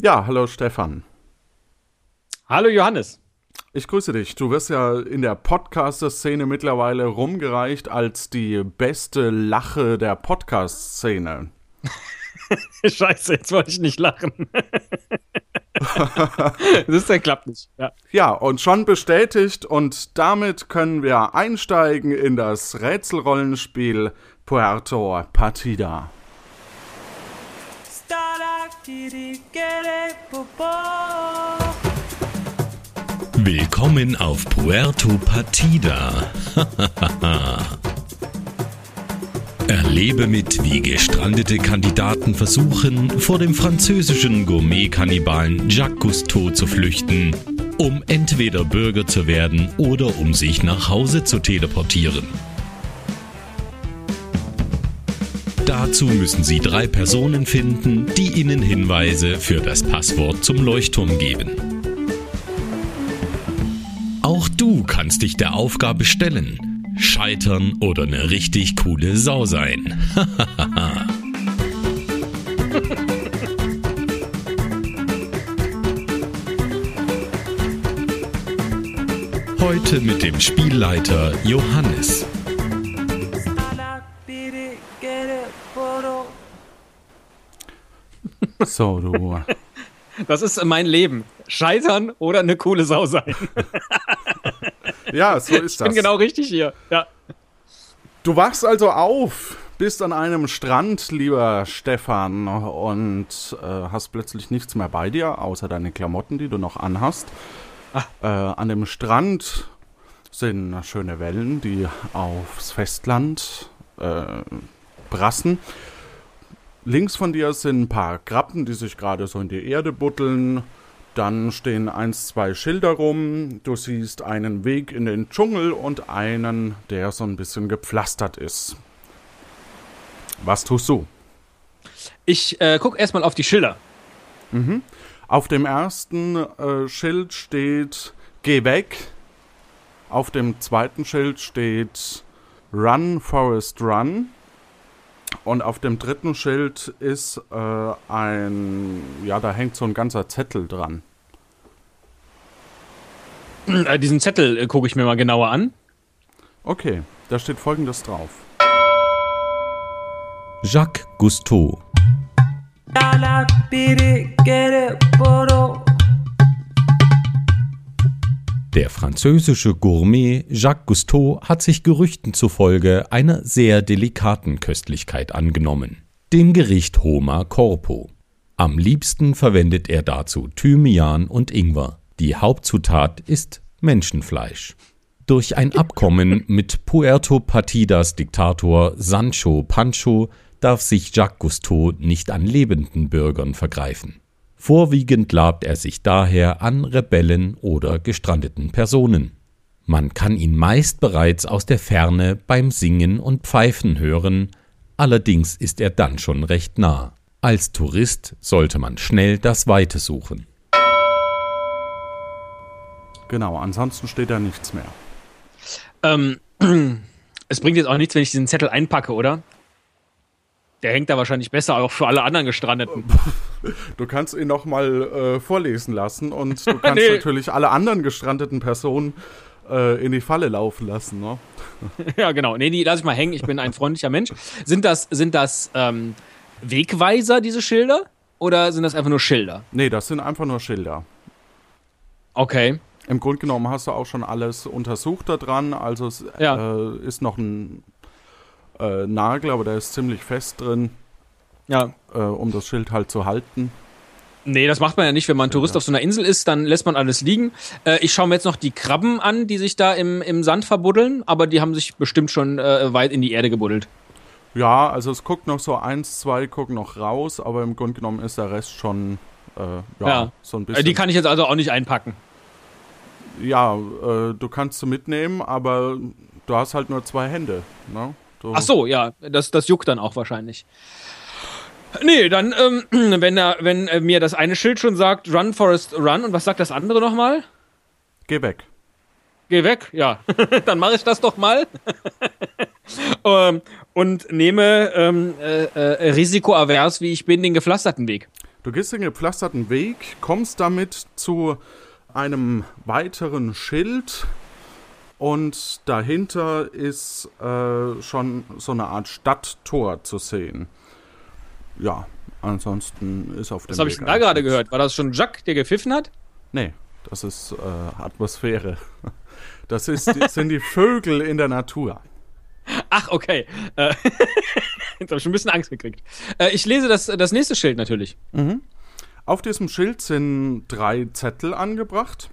Ja, hallo Stefan. Hallo Johannes. Ich grüße dich. Du wirst ja in der Podcaster-Szene mittlerweile rumgereicht als die beste Lache der Podcast-Szene. Scheiße, jetzt wollte ich nicht lachen. das der klappt nicht. Ja. ja, und schon bestätigt und damit können wir einsteigen in das Rätselrollenspiel Puerto Partida. Willkommen auf Puerto Partida. Erlebe mit, wie gestrandete Kandidaten versuchen, vor dem französischen Gourmet-Kannibalen Jacques Cousteau zu flüchten, um entweder Bürger zu werden oder um sich nach Hause zu teleportieren. Dazu müssen Sie drei Personen finden, die Ihnen Hinweise für das Passwort zum Leuchtturm geben. Auch du kannst dich der Aufgabe stellen scheitern oder eine richtig coole Sau sein. Heute mit dem Spielleiter Johannes. So, du. Das ist mein Leben. Scheitern oder eine coole Sau sein. Ja, so ist das. Ich bin genau richtig hier. Ja. Du wachst also auf, bist an einem Strand, lieber Stefan, und äh, hast plötzlich nichts mehr bei dir, außer deine Klamotten, die du noch anhast. Ah. Äh, an dem Strand sind schöne Wellen, die aufs Festland äh, brassen. Links von dir sind ein paar Krabben, die sich gerade so in die Erde buddeln. Dann stehen eins, zwei Schilder rum. Du siehst einen Weg in den Dschungel und einen, der so ein bisschen gepflastert ist. Was tust du? Ich äh, gucke erstmal auf die Schilder. Mhm. Auf dem ersten äh, Schild steht Geh weg. Auf dem zweiten Schild steht Run, Forest, Run. Und auf dem dritten Schild ist äh, ein, ja, da hängt so ein ganzer Zettel dran. Äh, diesen Zettel äh, gucke ich mir mal genauer an. Okay, da steht folgendes drauf. Jacques Cousteau. Der französische Gourmet Jacques Cousteau hat sich Gerüchten zufolge einer sehr delikaten Köstlichkeit angenommen, dem Gericht Homa Corpo. Am liebsten verwendet er dazu Thymian und Ingwer. Die Hauptzutat ist Menschenfleisch. Durch ein Abkommen mit Puerto Partidas Diktator Sancho Pancho darf sich Jacques Cousteau nicht an lebenden Bürgern vergreifen. Vorwiegend labt er sich daher an Rebellen oder gestrandeten Personen. Man kann ihn meist bereits aus der Ferne beim Singen und Pfeifen hören, allerdings ist er dann schon recht nah. Als Tourist sollte man schnell das Weite suchen. Genau, ansonsten steht da nichts mehr. Ähm, es bringt jetzt auch nichts, wenn ich diesen Zettel einpacke, oder? Der hängt da wahrscheinlich besser, auch für alle anderen Gestrandeten. Du kannst ihn nochmal äh, vorlesen lassen und du kannst nee. natürlich alle anderen gestrandeten Personen äh, in die Falle laufen lassen. Ne? ja, genau. Nee, die lass ich mal hängen. Ich bin ein freundlicher Mensch. Sind das, sind das ähm, Wegweiser, diese Schilder? Oder sind das einfach nur Schilder? Nee, das sind einfach nur Schilder. Okay. Im Grunde genommen hast du auch schon alles untersucht da dran. Also es ja. äh, ist noch ein äh, Nagel, aber der ist ziemlich fest drin. Ja. Äh, um das Schild halt zu halten. Nee, das macht man ja nicht. Wenn man Tourist ja. auf so einer Insel ist, dann lässt man alles liegen. Äh, ich schaue mir jetzt noch die Krabben an, die sich da im, im Sand verbuddeln, aber die haben sich bestimmt schon äh, weit in die Erde gebuddelt. Ja, also es guckt noch so eins, zwei gucken noch raus, aber im Grunde genommen ist der Rest schon äh, ja, ja, so ein bisschen. Die kann ich jetzt also auch nicht einpacken ja, äh, du kannst sie mitnehmen, aber du hast halt nur zwei Hände. Ne? Du Ach so, ja, das, das juckt dann auch wahrscheinlich. Nee, dann, ähm, wenn, er, wenn er mir das eine Schild schon sagt, Run, Forest, Run, und was sagt das andere nochmal? Geh weg. Geh weg, ja. dann mache ich das doch mal. ähm, und nehme ähm, äh, äh, risikoavers, wie ich bin, den gepflasterten Weg. Du gehst den gepflasterten Weg, kommst damit zu einem weiteren Schild und dahinter ist äh, schon so eine Art Stadttor zu sehen. Ja, ansonsten ist auf dem Was habe ich denn da gerade gehört? War das schon Jacques, der gepfiffen hat? Nee, das ist äh, Atmosphäre. Das ist, sind die Vögel in der Natur. Ach, okay. Äh, Jetzt habe ich schon ein bisschen Angst gekriegt. Äh, ich lese das, das nächste Schild natürlich. Mhm. Auf diesem Schild sind drei Zettel angebracht.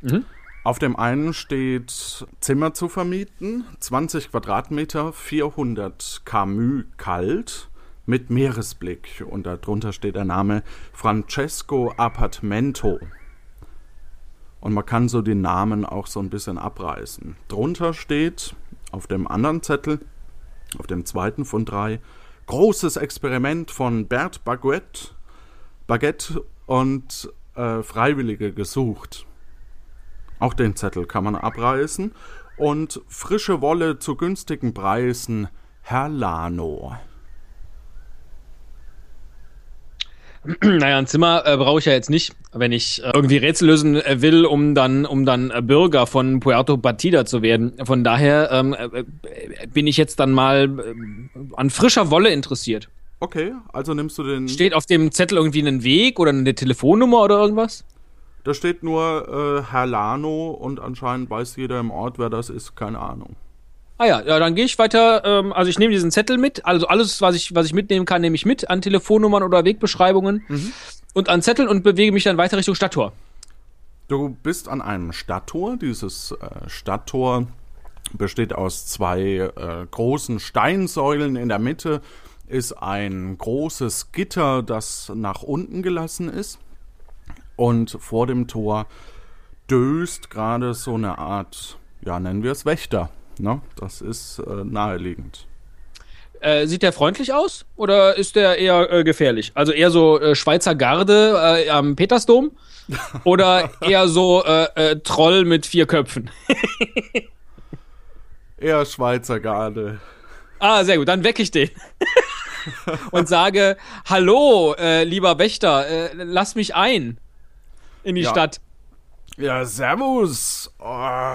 Mhm. Auf dem einen steht Zimmer zu vermieten, 20 Quadratmeter, 400 kmü kalt mit Meeresblick. Und darunter steht der Name Francesco Appartamento. Und man kann so den Namen auch so ein bisschen abreißen. Drunter steht auf dem anderen Zettel, auf dem zweiten von drei, großes Experiment von Bert Baguette, Baguette und äh, Freiwillige gesucht. Auch den Zettel kann man abreißen. Und frische Wolle zu günstigen Preisen, Herr Lano. Naja, ein Zimmer äh, brauche ich ja jetzt nicht, wenn ich äh, irgendwie Rätsel lösen äh, will, um dann, um dann äh, Bürger von Puerto Partida zu werden. Von daher ähm, äh, äh, bin ich jetzt dann mal an frischer Wolle interessiert. Okay, also nimmst du den. Steht auf dem Zettel irgendwie einen Weg oder eine Telefonnummer oder irgendwas? Da steht nur Herr Lano und anscheinend weiß jeder im Ort, wer das ist, keine Ahnung. Ah ja, ja dann gehe ich weiter. Ähm, also ich nehme diesen Zettel mit. Also alles, was ich, was ich mitnehmen kann, nehme ich mit an Telefonnummern oder Wegbeschreibungen mhm. und an Zetteln und bewege mich dann weiter Richtung Stadttor. Du bist an einem Stadttor. Dieses äh, Stadttor besteht aus zwei äh, großen Steinsäulen. In der Mitte ist ein großes Gitter, das nach unten gelassen ist. Und vor dem Tor döst gerade so eine Art, ja, nennen wir es Wächter Ne? Das ist äh, naheliegend. Äh, sieht der freundlich aus oder ist der eher äh, gefährlich? Also eher so äh, Schweizer Garde äh, am Petersdom oder eher so äh, äh, Troll mit vier Köpfen? eher Schweizer Garde. Ah, sehr gut, dann wecke ich den. und sage, hallo, lieber Wächter, lass mich ein in die ja. Stadt. Ja, servus. Oh.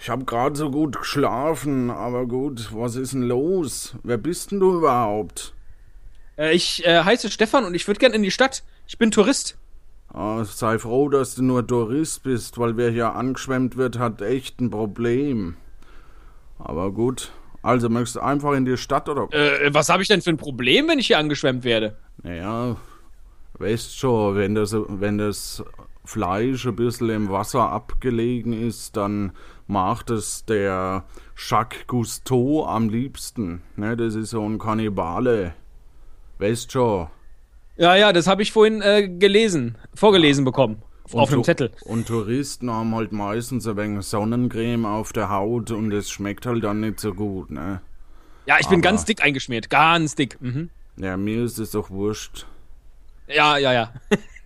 Ich habe gerade so gut geschlafen, aber gut, was ist denn los? Wer bist denn du überhaupt? Äh, ich äh, heiße Stefan und ich würde gern in die Stadt. Ich bin Tourist. Oh, sei froh, dass du nur Tourist bist, weil wer hier angeschwemmt wird, hat echt ein Problem. Aber gut, also möchtest du einfach in die Stadt oder? Äh, was habe ich denn für ein Problem, wenn ich hier angeschwemmt werde? Naja, weißt schon, wenn das, wenn das Fleisch ein bisschen im Wasser abgelegen ist, dann macht es der Jacques Cousteau am liebsten. Ne, das ist so ein Kannibale. Weißt schon. Ja, ja, das habe ich vorhin äh, gelesen, vorgelesen bekommen. Und auf einem Zettel. Und Touristen haben halt meistens ein wenig Sonnencreme auf der Haut und es schmeckt halt dann nicht so gut, ne? Ja, ich bin ganz dick eingeschmiert. Ganz dick. Mhm. Ja, mir ist es doch wurscht. Ja, ja, ja.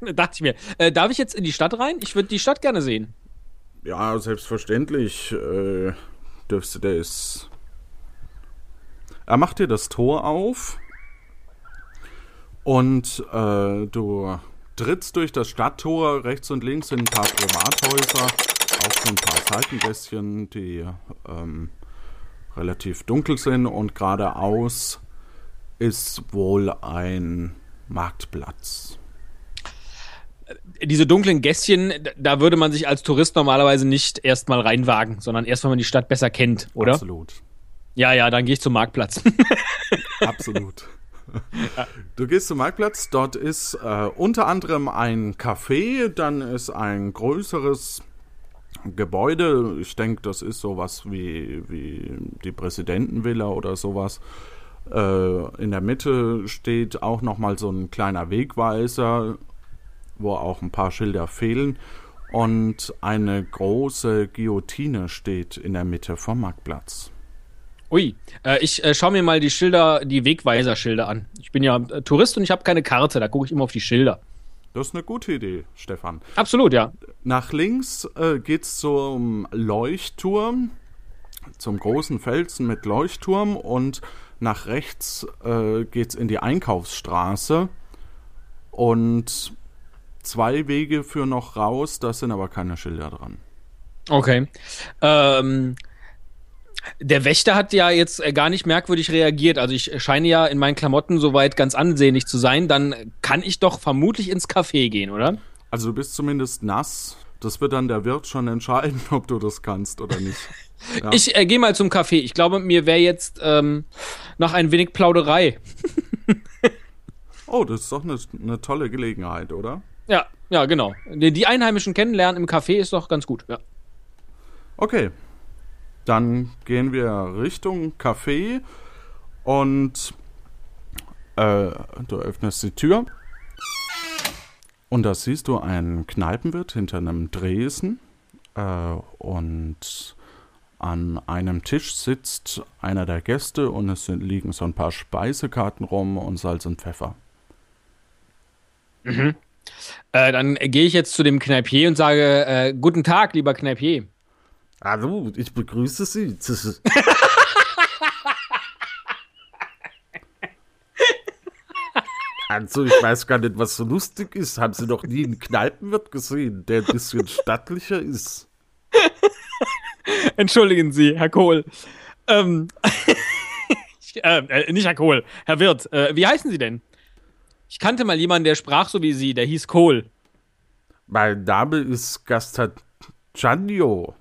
Dachte ich mir. Äh, darf ich jetzt in die Stadt rein? Ich würde die Stadt gerne sehen. Ja, selbstverständlich äh, dürfst du das. Er macht dir das Tor auf und äh, du trittst durch das Stadttor. Rechts und links sind ein paar Privathäuser, auch so ein paar Seitengässchen, die ähm, relativ dunkel sind und geradeaus ist wohl ein Marktplatz diese dunklen Gässchen, da würde man sich als Tourist normalerweise nicht erstmal reinwagen, sondern erst, wenn man die Stadt besser kennt, oder? Absolut. Ja, ja, dann gehe ich zum Marktplatz. Absolut. Du gehst zum Marktplatz, dort ist äh, unter anderem ein Café, dann ist ein größeres Gebäude. Ich denke, das ist sowas wie, wie die Präsidentenvilla oder sowas. Äh, in der Mitte steht auch nochmal so ein kleiner Wegweiser wo auch ein paar Schilder fehlen. Und eine große Guillotine steht in der Mitte vom Marktplatz. Ui, äh, ich äh, schaue mir mal die Schilder, die Wegweiser-Schilder an. Ich bin ja äh, Tourist und ich habe keine Karte, da gucke ich immer auf die Schilder. Das ist eine gute Idee, Stefan. Absolut, ja. Nach links äh, geht es zum Leuchtturm, zum großen Felsen mit Leuchtturm und nach rechts äh, geht es in die Einkaufsstraße Und zwei Wege führen noch raus, da sind aber keine Schilder dran. Okay. Ähm, der Wächter hat ja jetzt äh, gar nicht merkwürdig reagiert. Also ich scheine ja in meinen Klamotten soweit ganz ansehnlich zu sein. Dann kann ich doch vermutlich ins Café gehen, oder? Also du bist zumindest nass. Das wird dann der Wirt schon entscheiden, ob du das kannst oder nicht. Ja. Ich äh, gehe mal zum Café. Ich glaube, mir wäre jetzt ähm, noch ein wenig Plauderei. oh, das ist doch eine, eine tolle Gelegenheit, oder? Ja, ja, genau. Die, die Einheimischen kennenlernen im Café ist doch ganz gut, ja. Okay. Dann gehen wir Richtung Café und äh, du öffnest die Tür und da siehst du einen Kneipenwirt hinter einem Dresen äh, und an einem Tisch sitzt einer der Gäste und es sind, liegen so ein paar Speisekarten rum und Salz und Pfeffer. Mhm. Äh, dann gehe ich jetzt zu dem Kneipier und sage, äh, guten Tag, lieber Kneipier. Hallo, ich begrüße Sie. also, ich weiß gar nicht, was so lustig ist. Haben Sie noch nie einen Kneipenwirt gesehen, der ein bisschen stattlicher ist? Entschuldigen Sie, Herr Kohl. Ähm, äh, äh, nicht Herr Kohl, Herr Wirt. Äh, wie heißen Sie denn? Ich kannte mal jemanden, der sprach so wie Sie, der hieß Kohl. Mein Name ist Gastagianio.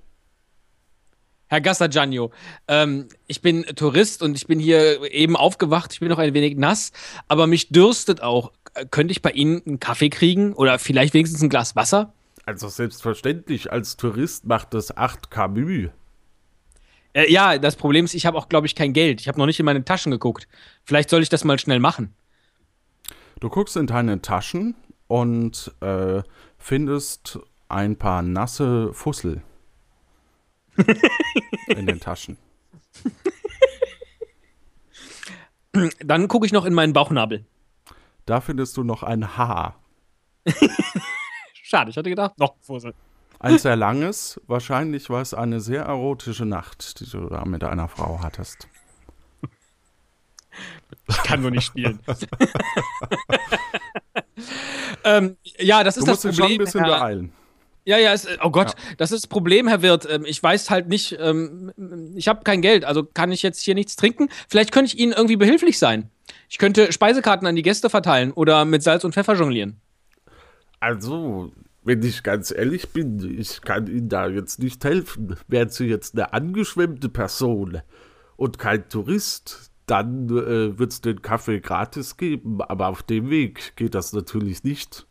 Herr Gastagianio, ähm, ich bin Tourist und ich bin hier eben aufgewacht. Ich bin noch ein wenig nass, aber mich dürstet auch. Könnte ich bei Ihnen einen Kaffee kriegen oder vielleicht wenigstens ein Glas Wasser? Also selbstverständlich, als Tourist macht das 8 Camus. Äh, ja, das Problem ist, ich habe auch, glaube ich, kein Geld. Ich habe noch nicht in meine Taschen geguckt. Vielleicht soll ich das mal schnell machen. Du guckst in deine Taschen und äh, findest ein paar nasse Fussel in den Taschen. Dann gucke ich noch in meinen Bauchnabel. Da findest du noch ein Haar. Schade, ich hatte gedacht, noch ein Fussel. Ein sehr langes, wahrscheinlich war es eine sehr erotische Nacht, die du da mit einer Frau hattest. Ich kann nur nicht spielen. ähm, ja, das ist du das musst Problem. Dich schon ein bisschen Herr, beeilen. Ja, ja, es, oh Gott, ja. das ist das Problem, Herr Wirt. Ähm, ich weiß halt nicht, ähm, ich habe kein Geld, also kann ich jetzt hier nichts trinken. Vielleicht könnte ich Ihnen irgendwie behilflich sein. Ich könnte Speisekarten an die Gäste verteilen oder mit Salz und Pfeffer jonglieren. Also, wenn ich ganz ehrlich bin, ich kann Ihnen da jetzt nicht helfen. Wären Sie jetzt eine angeschwemmte Person und kein Tourist, dann äh, wird es den Kaffee gratis geben. Aber auf dem Weg geht das natürlich nicht.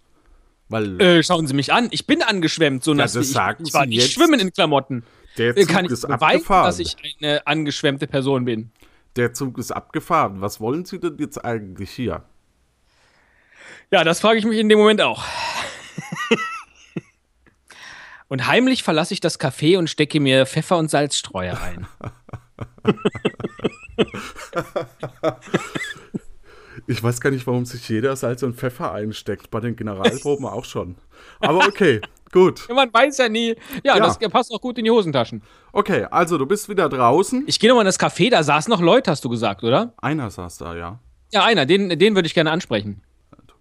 Weil, äh, schauen Sie mich an, ich bin angeschwemmt, so nass ja, das sagen ich. Ich war Sie nicht jetzt. schwimmen in Klamotten. Der Äh, Zug Kann ich ist beweisen, abgefahren. dass ich eine angeschwemmte Person bin? Der Zug ist abgefahren. Was wollen Sie denn jetzt eigentlich hier? Ja, das frage ich mich in dem Moment auch. und heimlich verlasse ich das Café und stecke mir Pfeffer und Salzstreuer ein. Ich weiß gar nicht, warum sich jeder Salz und Pfeffer einsteckt. Bei den Generalproben auch schon. Aber okay, gut. Man weiß ja nie. Ja, Ja. das passt auch gut in die Hosentaschen. Okay, also du bist wieder draußen. Ich gehe nochmal in das Café, da saßen noch Leute, hast du gesagt, oder? Einer saß da, ja. Ja, einer, den, den würde ich gerne ansprechen.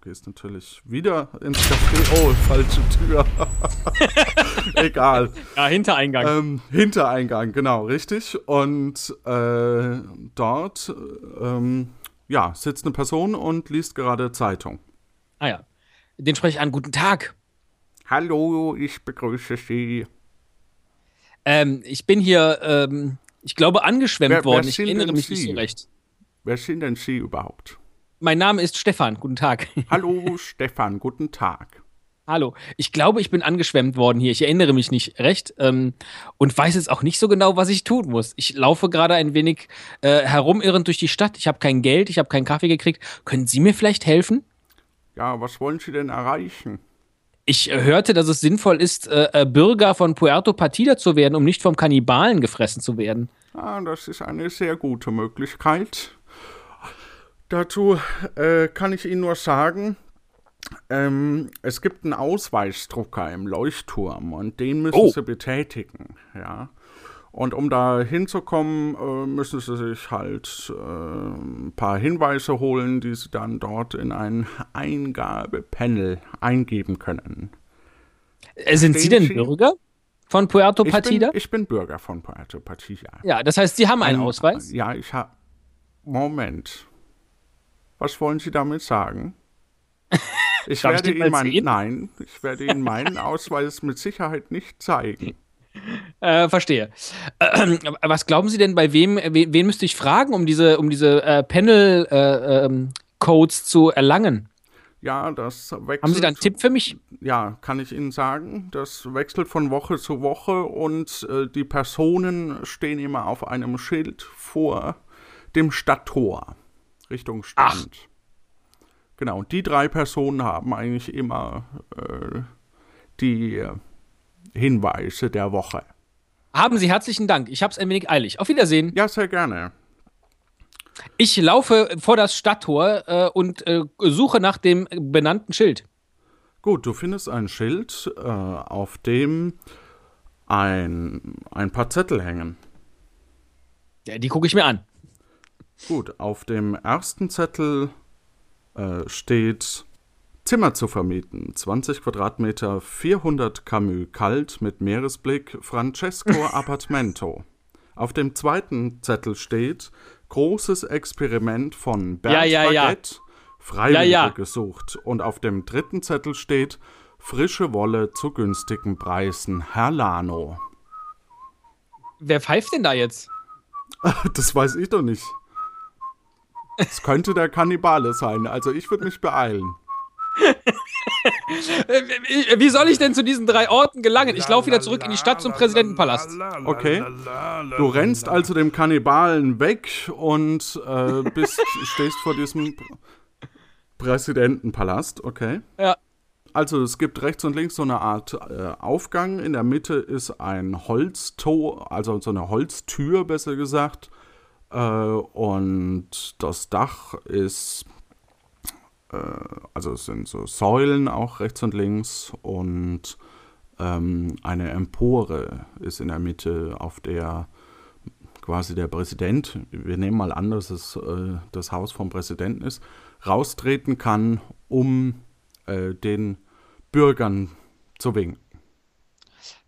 Du gehst natürlich wieder ins Café. Oh, falsche Tür. Egal. Ja, Hintereingang. Ähm, Hintereingang, genau, richtig. Und äh, dort ähm, ja, sitzt eine Person und liest gerade Zeitung. ah ja. Den spreche ich an. Guten Tag. Hallo, ich begrüße Sie. Ähm, ich bin hier, ähm, ich glaube, angeschwemmt Wer- wer worden. Ich erinnere mich nicht Sie? so recht. Wer sind denn Sie überhaupt? Mein Name ist Stefan. Guten Tag. Hallo, Stefan, guten Tag. Hallo. Ich glaube, ich bin angeschwemmt worden hier. Ich erinnere mich nicht recht ähm, und weiß jetzt auch nicht so genau, was ich tun muss. Ich laufe gerade ein wenig äh, herumirrend durch die Stadt. Ich habe kein Geld, ich habe keinen Kaffee gekriegt. Können Sie mir vielleicht helfen? Ja, was wollen Sie denn erreichen? Ich äh, hörte, dass es sinnvoll ist, äh, äh, Bürger von Puerto Partida zu werden, um nicht vom Kannibalen gefressen zu werden. Ah, das ist eine sehr gute Möglichkeit. Dazu äh, kann ich Ihnen nur sagen, ähm, es gibt einen Ausweisdrucker im Leuchtturm und den müssen Oh. Sie betätigen, ja. Und um da hinzukommen, äh, müssen sie sich halt äh, ein paar Hinweise holen, die sie dann dort in ein Eingabepanel eingeben können. Äh, sind Sie denn? Bürger von Puerto Ich Partida? bin, ich bin Bürger von Puerto Partida. ja, das heißt, Sie haben einen Ein- Ausweis? Ja, ich habe. Moment. Was wollen Sie damit sagen? Ich Darf ich werde mal Ihnen meinen, nein, ich werde Ihnen meinen Ausweis mit Sicherheit nicht zeigen. Äh, verstehe. Äh, was glauben Sie denn, bei wem, wen, wen müsste ich fragen, um diese, um diese äh, Panel-Codes zu erlangen? Ja, das wechselt. Haben Sie da einen Tipp für mich? Ja, kann ich Ihnen sagen. Das wechselt von Woche zu Woche und äh, die Personen stehen immer auf einem Schild vor dem Stadttor Richtung Strand. Genau, und die drei Personen haben eigentlich immer äh, die Hinweise der Woche. Haben Sie herzlichen Dank. Ich habe es ein wenig eilig. Auf Wiedersehen. Ja, sehr gerne. Ich laufe vor das Stadttor äh, und äh, suche nach dem benannten Schild. Gut, du findest ein Schild, äh, auf dem ein, ein paar Zettel hängen. Ja, die gucke ich mir an. Gut, auf dem ersten Zettel äh, steht Zimmer zu vermieten. 20 Quadratmeter, 400 Camus kalt mit Meeresblick, Francesco Appartamento. Auf dem zweiten Zettel steht großes Experiment von Bernd Ja, ja, ja. Baguette, Freiwillige Ja, ja. gesucht. Und auf dem dritten Zettel steht frische Wolle zu günstigen Preisen, Herr Lano. Wer pfeift denn da jetzt? Das weiß ich doch nicht. Es könnte der Kannibale sein, also ich würde mich beeilen. Äh, Wie soll ich denn zu diesen drei Orten gelangen? Ich laufe wieder zurück in die Stadt zum Präsidentenpalast. Okay. Du rennst also dem Kannibalen weg und äh, bist, stehst vor diesem Pr- Präsidentenpalast, okay. Ja. Also es gibt rechts und links so eine Art äh, Aufgang. In der Mitte ist ein Holztor, also so eine Holztür, besser gesagt. Äh, und das Dach ist, äh, also es sind so Säulen auch rechts und links. Und ähm, eine Empore ist in der Mitte, auf der quasi der Präsident, wir nehmen mal an, dass es äh, das Haus vom Präsidenten ist, raustreten kann, um den Bürgern zu winken.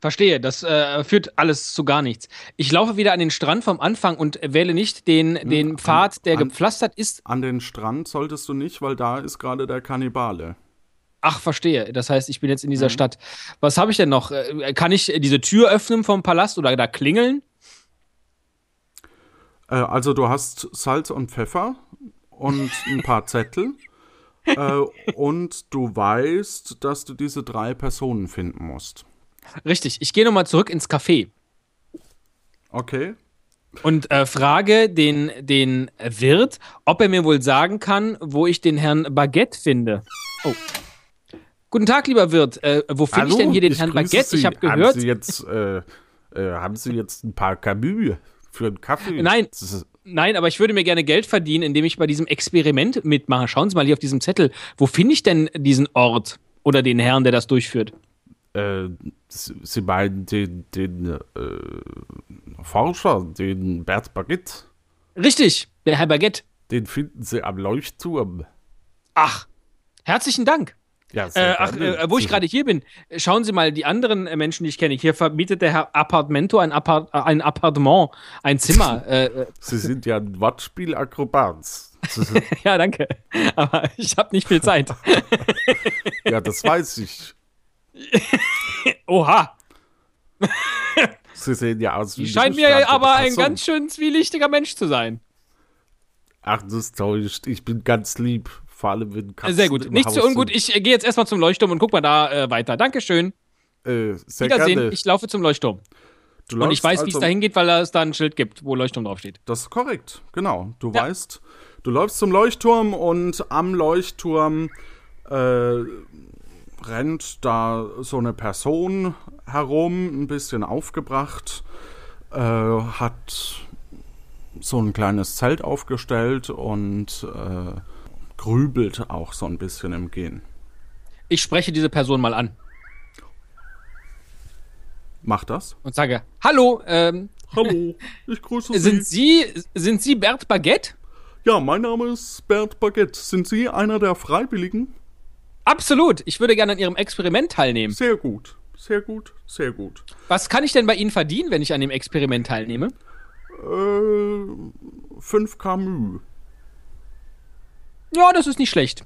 Verstehe, das äh, führt alles zu gar nichts. Ich laufe wieder an den Strand vom Anfang und wähle nicht den, den Pfad, der an- gepflastert ist. An den Strand solltest du nicht, weil da ist gerade der Kannibale. Ach, verstehe. Das heißt, ich bin jetzt in dieser Stadt. Was habe ich denn noch? Äh, Kann ich diese Tür öffnen vom Palast oder da klingeln? Äh, also du hast Salz und Pfeffer und ein paar Zettel. äh, und du weißt, dass du diese drei Personen finden musst. Richtig, ich gehe nochmal zurück ins Café Okay. und äh, frage den, den Wirt, ob er mir wohl sagen kann, wo ich den Herrn Baguette finde. Oh. Guten Tag, lieber Wirt. Äh, wo finde ich denn hier den ich Herrn Baguette? Ich Sie. habe gehört. Haben Sie jetzt, äh, äh, haben Sie jetzt ein paar Camus für einen Kaffee? Nein. Nein, aber ich würde mir gerne Geld verdienen, indem ich bei diesem Experiment mitmache. Schauen Sie mal hier auf diesem Zettel. Wo finde ich denn diesen Ort oder den Herrn, der das durchführt? Äh, Sie meinen den, den äh, Forscher, den Bert Baguette, Richtig, der Herr Baguette. den finden Sie am Leuchtturm. Ach, herzlichen Dank. Ja, Äh, ach, äh, wo ich gerade hier bin, schauen Sie mal die anderen äh, Menschen, die ich kenne. Hier verbietet der Herr Appartamento ein, Appart äh, ein Appartement, ein Zimmer. äh, äh, Sie sind ja ein Wortspielakrobat. Sie sind- ja, danke. Aber ich habe nicht viel Zeit. ja, das weiß ich. Oha, Sie sehen ja aus wie scheint mir aber ein ganz schön zwielichtiger Mensch zu sein. Ach, das täuscht. Ich bin ganz lieb. Vor allem, wenn Katzen Sehr gut. im Nicht Haus so ungut. Ich äh, gehe jetzt erstmal zum Leuchtturm und guck mal da äh, weiter. Dankeschön. Äh, sehr Wiedersehen. gerne. Ich laufe zum Leuchtturm. Und ich weiß, wie es also- dahin geht, weil es da ein Schild gibt, wo Leuchtturm draufsteht. Das ist korrekt, genau. Du Ja. weißt, du läufst zum Leuchtturm und am Leuchtturm äh, rennt da so eine Person herum, ein bisschen aufgebracht, äh, hat so ein kleines Zelt aufgestellt und äh, grübelt auch so ein bisschen im Gehen. Ich spreche diese Person mal an Mach das. und sage: Hallo, ähm, Hallo, ich grüße Sie. Sind Sie, sind Sie Bert Baguette? Ja, mein Name ist Bert Baguette. Sind Sie einer der Freiwilligen? Absolut. Ich würde gerne an Ihrem Experiment teilnehmen. Sehr gut, sehr gut, sehr gut. Was kann ich denn bei Ihnen verdienen, wenn ich an dem Experiment teilnehme? Äh, 5 Camus. Ja, das ist nicht schlecht.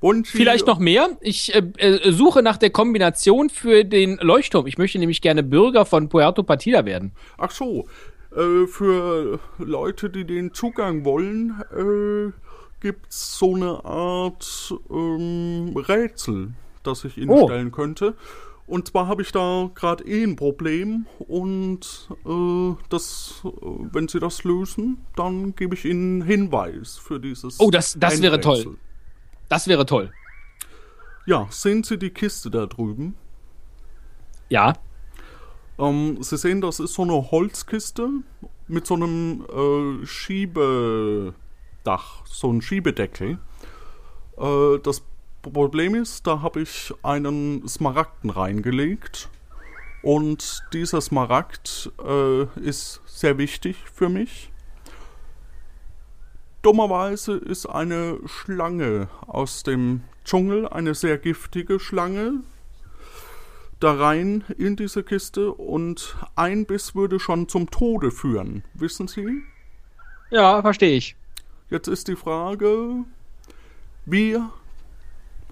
Und Vielleicht noch mehr. Ich äh, äh, suche nach der Kombination für den Leuchtturm. Ich möchte nämlich gerne Bürger von Puerto Partida werden. Ach so, äh, für Leute, die den Zugang wollen, äh, gibt's so eine Art ähm, Rätsel, das ich Ihnen Oh. stellen könnte. Und zwar habe ich da gerade eh ein Problem und äh, das, äh, wenn Sie das lösen, dann gebe ich Ihnen einen Hinweis für dieses. Oh, das- das wäre toll. Das wäre toll. Ja, sehen Sie die Kiste da drüben? Ja. Ähm, Sie sehen, das ist so eine Holzkiste mit so einem äh, Schiebedach, so ein Schiebedeckel. Äh, das Problem ist, da habe ich einen Smaragden reingelegt. Und dieser Smaragd äh, ist sehr wichtig für mich. Dummerweise ist eine Schlange aus dem Dschungel, eine sehr giftige Schlange, da rein in diese Kiste und ein Biss würde schon zum Tode führen. Wissen Sie? Ja, verstehe ich. Jetzt ist die Frage, wie.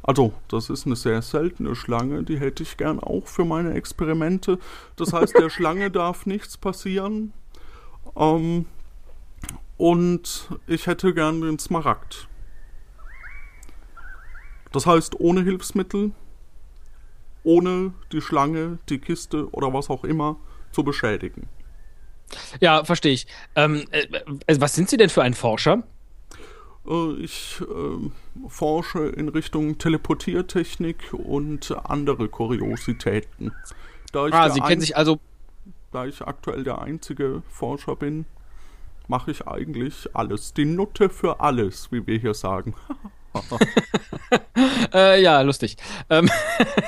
Also, das ist eine sehr seltene Schlange, die hätte ich gern auch für meine Experimente. Das heißt, der Schlange darf nichts passieren. Ähm, und ich hätte gern den Smaragd. Das heißt, ohne Hilfsmittel, ohne die Schlange, die Kiste oder was auch immer zu beschädigen. Ja, verstehe ich. Ähm, äh, äh, was sind Sie denn für ein Forscher? Äh, Ich äh, forsche in Richtung Teleportiertechnik und andere Kuriositäten. Da ich, Ah, Sie kennen sich also. da ich aktuell der einzige Forscher bin, mache ich eigentlich alles. Die Nutte für alles, wie wir hier sagen. Äh, ja, lustig. Ähm,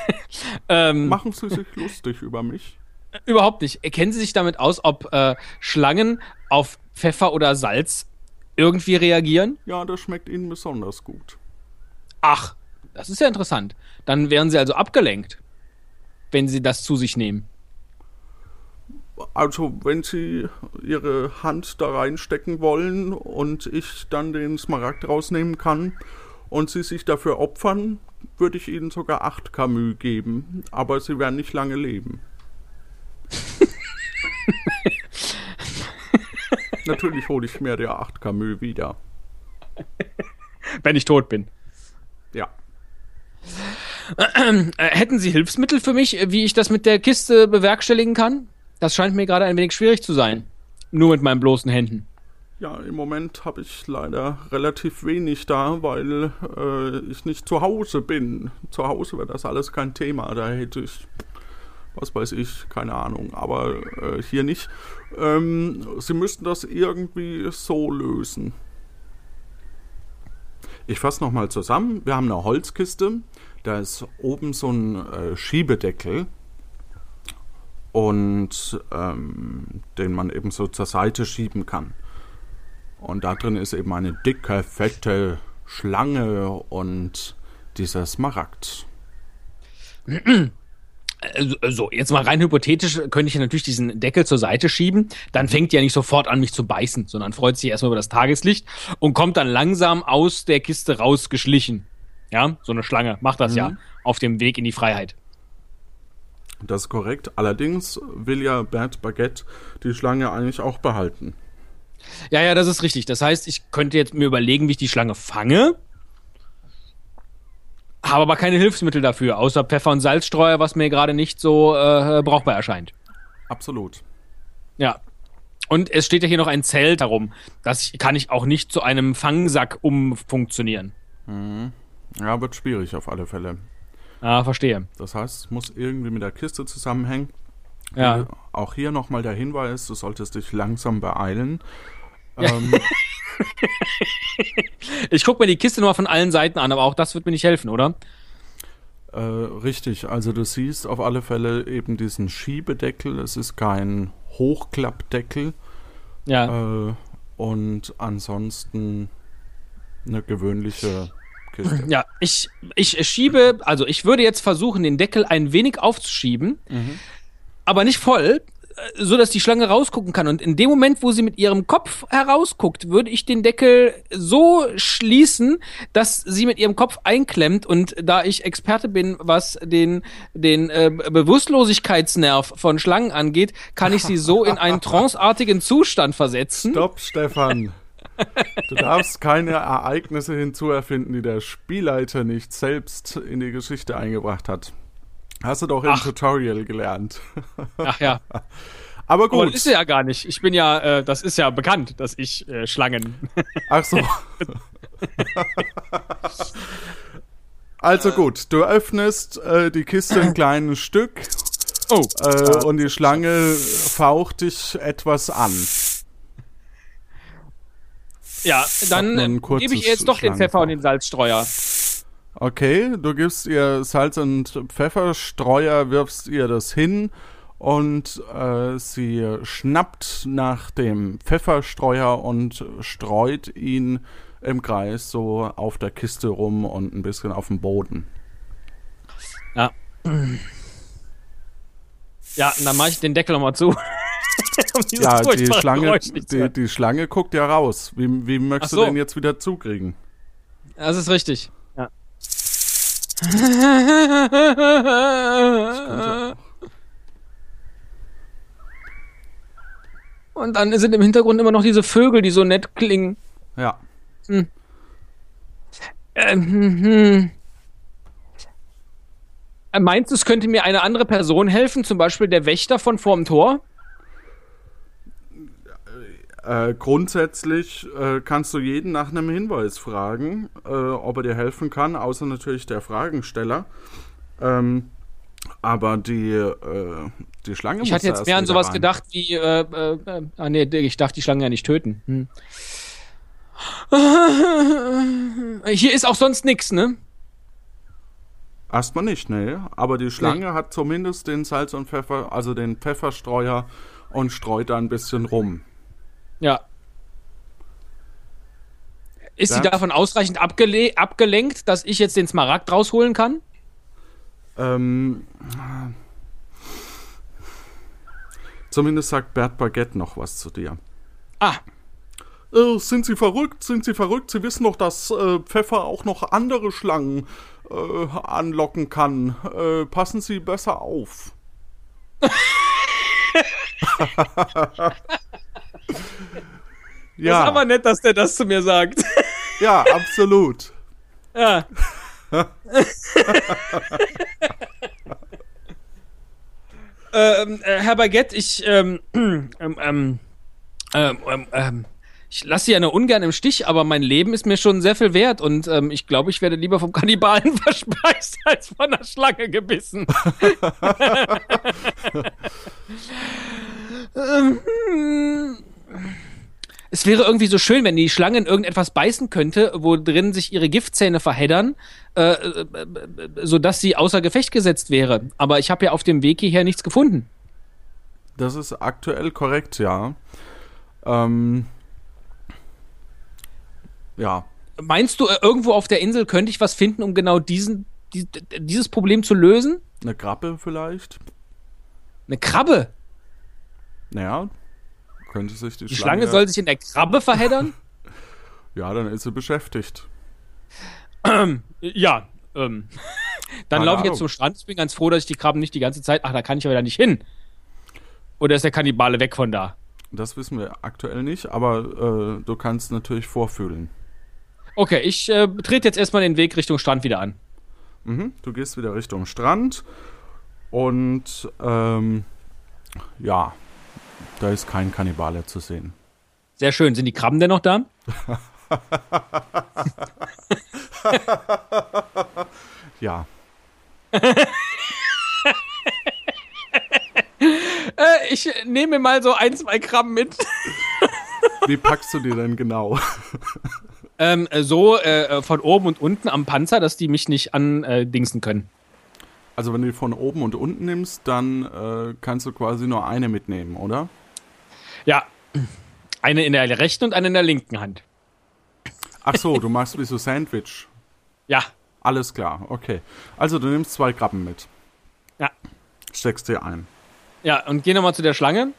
ähm, Machen Sie sich lustig über mich? überhaupt nicht. Kennen Sie sich damit aus, ob äh, Schlangen auf Pfeffer oder Salz irgendwie reagieren? Ja, das schmeckt Ihnen besonders gut. Ach, das ist ja interessant. Dann wären Sie also abgelenkt, wenn Sie das zu sich nehmen. Also, wenn Sie Ihre Hand da reinstecken wollen und ich dann den Smaragd rausnehmen kann und Sie sich dafür opfern, würde ich Ihnen sogar 8 Camus geben, aber Sie werden nicht lange leben. Natürlich hole ich mir der 8 Camus wieder. Wenn ich tot bin. Ja. Äh, hätten Sie Hilfsmittel für mich, äh, wie ich das mit der Kiste bewerkstelligen kann? Das scheint mir gerade ein wenig schwierig zu sein. Nur mit meinen bloßen Händen. Ja, im Moment habe ich leider relativ wenig da, weil äh, ich nicht zu Hause bin. Zu Hause wäre das alles kein Thema. Da hätte ich, was weiß ich, keine Ahnung, aber äh, hier nicht. Ähm, Sie müssten das irgendwie so lösen. Ich fasse nochmal zusammen. Wir haben eine Holzkiste. Da ist oben so ein äh, Schiebedeckel. Und ähm, den man eben so zur Seite schieben kann. Und da drin ist eben eine dicke, fette Schlange und dieser Smaragd. Also, So, jetzt mal rein hypothetisch könnte ich natürlich diesen Deckel zur Seite schieben. Dann fängt die ja nicht sofort an, mich zu beißen, sondern freut sich erstmal über das Tageslicht und kommt dann langsam aus der Kiste rausgeschlichen. Ja, so eine Schlange macht das ja auf dem Weg in die Freiheit. Das ist korrekt. Allerdings will ja Bert Baguette die Schlange eigentlich auch behalten. Ja, ja, das ist richtig. Das heißt, ich könnte jetzt mir überlegen, wie ich die Schlange fange. Habe aber keine Hilfsmittel dafür, außer Pfeffer- und Salzstreuer, was mir gerade nicht so äh, brauchbar erscheint. Absolut. Ja. Und es steht ja hier noch ein Zelt darum. Das kann ich auch nicht zu einem Fangsack umfunktionieren. Ja, wird schwierig auf alle Fälle. Ah, verstehe. Das heißt, es muss irgendwie mit der Kiste zusammenhängen. Ja. Auch hier nochmal der Hinweis, du solltest dich langsam beeilen. Ähm, Ich gucke mir die Kiste nur von allen Seiten an, aber auch das wird mir nicht helfen, oder? Äh, richtig, also du siehst auf alle Fälle eben diesen Schiebedeckel. Es ist kein Hochklappdeckel. Ja. Äh, und ansonsten eine gewöhnliche Kiste. Ja, ich, ich schiebe, also ich würde jetzt versuchen, den Deckel ein wenig aufzuschieben, Mhm. aber nicht voll, so dass die Schlange rausgucken kann. Und in dem Moment, wo sie mit ihrem Kopf herausguckt, würde ich den Deckel so schließen, dass sie mit ihrem Kopf einklemmt. Und da ich Experte bin, was den, den äh, Bewusstlosigkeitsnerv von Schlangen angeht, kann ich sie so in einen tranceartigen Zustand versetzen. Stopp, Stefan. Du darfst keine Ereignisse hinzuerfinden, die der Spielleiter nicht selbst in die Geschichte eingebracht hat. Hast du doch im. Tutorial gelernt. Ach ja. Aber Aber gut. das ist ja gar nicht. Ich bin ja, äh, das ist ja bekannt, dass ich äh, Schlangen. Ach so. Also gut, du öffnest äh, die Kiste ein kleines Stück Oh. äh, und die Schlange faucht dich etwas an. Ja, dann äh, gebe ich ihr jetzt doch den Pfeffer und den Salzstreuer. Okay, du gibst ihr Salz und Pfefferstreuer, wirfst ihr das hin und äh, sie schnappt nach dem Pfefferstreuer und streut ihn im Kreis so auf der Kiste rum und ein bisschen auf dem Boden. Ja. Ja, dann mache ich den Deckel nochmal zu. um Ja, die Schlange, die, die Schlange guckt ja raus. Wie, wie möchtest so. du den jetzt wieder zukriegen? Das ist richtig. Und dann sind im Hintergrund immer noch diese Vögel, die so nett klingen. Ja. Ähm, hm. Äh, Meinst du, es könnte mir eine andere Person helfen, zum Beispiel der Wächter von vorm Tor? Äh, grundsätzlich äh, kannst du jeden nach einem Hinweis fragen, äh, ob er dir helfen kann, außer natürlich der Fragensteller. Ähm, aber die, äh, die Schlange Ich hatte jetzt mehr an sowas rein. gedacht wie, äh, äh, ah nee, ich darf die Schlange ja nicht töten. Hm. Hier ist auch sonst nix, ne? Erstmal nicht, ne? Aber die Schlange hat zumindest den Salz und Pfeffer, also den Pfefferstreuer und streut da ein bisschen rum. Ja. Ist sie Das- davon ausreichend abgele abgelenkt, dass ich jetzt den Smaragd rausholen kann? Ähm, zumindest sagt Bert Baguette noch was zu dir. Ah, Äh, sind Sie verrückt? Sind Sie verrückt? Sie wissen doch, dass äh, Pfeffer auch noch andere Schlangen äh, anlocken kann. Äh, passen Sie besser auf. ist ja, aber nett, dass der das zu mir sagt. ja, absolut. ja. ähm, äh, Herr Baguette, ich, ähm, ähm, ähm, ähm, ähm, ähm, ich lasse Sie ja nur ungern im Stich, aber mein Leben ist mir schon sehr viel wert und ähm, ich glaube, ich werde lieber vom Kannibalen verspeist als von der Schlange gebissen. Ähm, Es wäre irgendwie so schön, wenn die Schlange in irgendetwas beißen könnte, wo drin sich ihre Giftzähne verheddern, äh, äh, äh, sodass sie außer Gefecht gesetzt wäre. Aber ich habe ja auf dem Weg hierher nichts gefunden. Das ist aktuell korrekt, ja. Ähm, ja, Meinst du, äh, irgendwo auf der Insel könnte ich was finden, um genau diesen, die, dieses Problem zu lösen? eine Krabbe vielleicht. Eine Krabbe. Naja, könnte sich die, Die Schlange soll sich in der Krabbe verheddern? Ja, dann ist sie beschäftigt. ja. Ähm. Dann laufe ich jetzt zum Strand. Ich bin ganz froh, dass ich die Krabben nicht die ganze Zeit. Ach, da kann ich ja wieder nicht hin. Oder ist der Kannibale weg von da? Das wissen wir aktuell nicht, aber äh, du kannst natürlich vorfühlen. Okay, ich äh, trete jetzt erstmal den Weg Richtung Strand wieder an. Mhm. Du gehst wieder Richtung Strand und ähm, ja, da ist kein Kannibale zu sehen. Sehr schön. Sind die Krabben denn noch da? Ja, Äh, ich nehme mal so ein, zwei Krabben mit. wie packst du die denn genau? ähm, äh, so äh, von oben und unten am Panzer, dass die mich nicht andingsen können. Also wenn du die von oben und unten nimmst, dann äh, kannst du quasi nur eine mitnehmen, oder? Ja. Eine in der rechten und eine in der linken Hand. Ach so, du machst wie so Sandwich. Ja. Alles klar, okay. Also du nimmst zwei Krabben mit. Ja. Steckst dir ein. Ja, und geh nochmal zu der Schlange.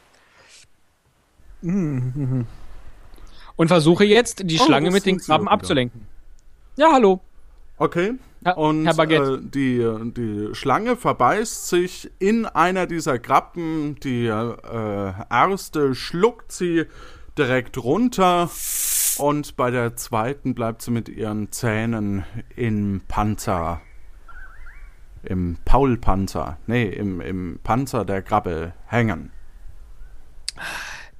Und versuche jetzt, die Oh, Schlange mit den Krabben abzulenken. Ja, hallo. Okay. Und äh, die, die Schlange verbeißt sich in einer dieser Krabben. Die äh, erste schluckt sie direkt runter. Und bei der zweiten bleibt sie mit ihren Zähnen im Panzer. Im Paulpanzer. Nee, im, im Panzer der Krabbe hängen.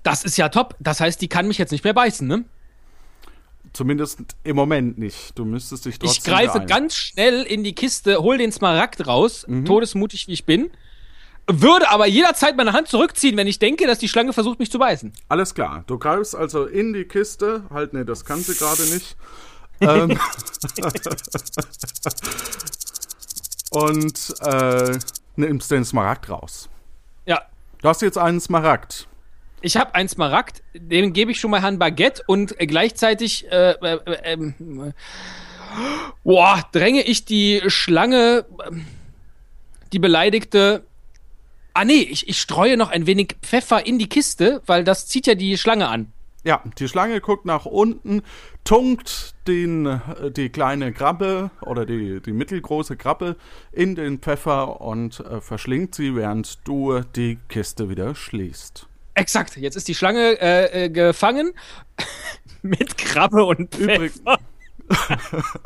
Das ist ja top. Das heißt, die kann mich jetzt nicht mehr beißen, ne? Zumindest im Moment nicht. Du müsstest dich trotzdem Ich greife ganz schnell in die Kiste, hol den Smaragd raus, Mhm. todesmutig wie ich bin, würde aber jederzeit meine Hand zurückziehen, wenn ich denke, dass die Schlange versucht, mich zu beißen. Alles klar. Du greifst also in die Kiste. Halt, nee, das kann sie gerade nicht. ähm, und äh, nimmst den Smaragd raus. Ja. Du hast jetzt einen Smaragd. Ich habe einen Smaragd, den gebe ich schon mal Herrn Baguette und gleichzeitig äh, äh, äh, ähm, äh, boah, dränge ich die Schlange, ähm, die beleidigte. Ah nee, ich, ich streue noch ein wenig Pfeffer in die Kiste, weil das zieht ja die Schlange an. Ja, die Schlange guckt nach unten, tunkt den, äh, die kleine Krabbe oder die, die mittelgroße Krabbe in den Pfeffer und äh, verschlingt sie, während du die Kiste wieder schließt. Exakt, jetzt ist die Schlange äh, äh, gefangen mit Krabbe und Pfeffer.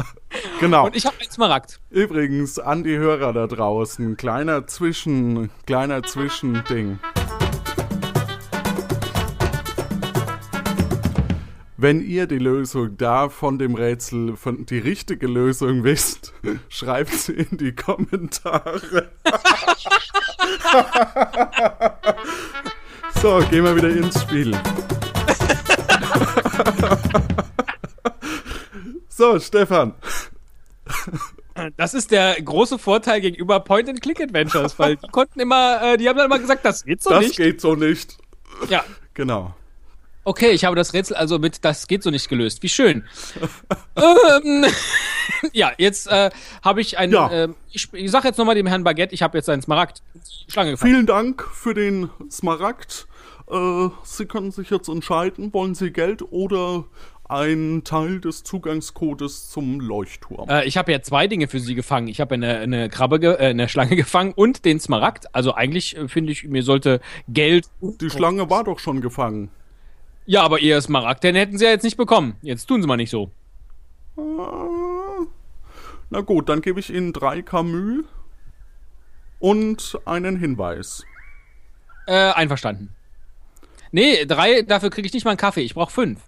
Genau. Und ich habe einen Smaragd. Übrigens an die Hörer da draußen, kleiner Zwischen, kleiner Zwischending. Wenn ihr die Lösung da von dem Rätsel, von die richtige Lösung wisst, schreibt sie in die Kommentare. So, gehen wir wieder ins Spiel. so, Stefan. Das ist der große Vorteil gegenüber Point-and-Click-Adventures, weil die konnten immer, äh, die haben dann immer gesagt, das geht so Das nicht. geht so nicht. Ja. Genau. Okay, ich habe das Rätsel also mit das geht so nicht gelöst. Wie schön. ähm, ja, jetzt äh, habe ich ein. Ja. ähm, ich, ich sage jetzt nochmal dem Herrn Baguette, ich habe jetzt einen Smaragd Schlange gefangen. Vielen Dank für den Smaragd. Äh, Sie können sich jetzt entscheiden, wollen Sie Geld oder einen Teil des Zugangscodes zum Leuchtturm? Äh, ich habe ja zwei Dinge für Sie gefangen. Ich habe eine, eine Krabbe, ge äh, eine Schlange gefangen und den Smaragd. Also eigentlich äh, finde ich, mir sollte Geld. Die Schlange war doch schon gefangen. Ja, aber Ihr Smaragd, den hätten Sie ja jetzt nicht bekommen. Jetzt tun Sie mal nicht so. Äh, Na gut, dann gebe ich Ihnen drei Camus und einen Hinweis. Äh, einverstanden. Nee, drei, dafür kriege ich nicht mal einen Kaffee. Ich brauche fünf.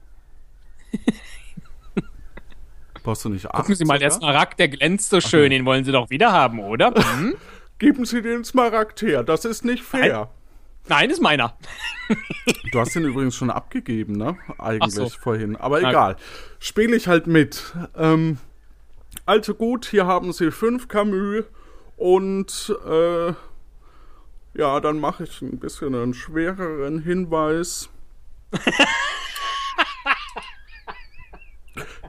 Brauchst du nicht acht? Gucken Sie mal, der sogar? Smaragd, der glänzt so schön. Den wollen Sie doch wieder haben, oder? Hm? Geben Sie den Smaragd her, das ist nicht fair. Nein, ist meiner. Du hast den übrigens schon abgegeben, ne? Eigentlich so. vorhin. Aber egal. Spiele ich halt mit. Ähm, also gut, hier haben Sie fünf Camus und äh, ja, dann mache ich ein bisschen einen schwereren Hinweis.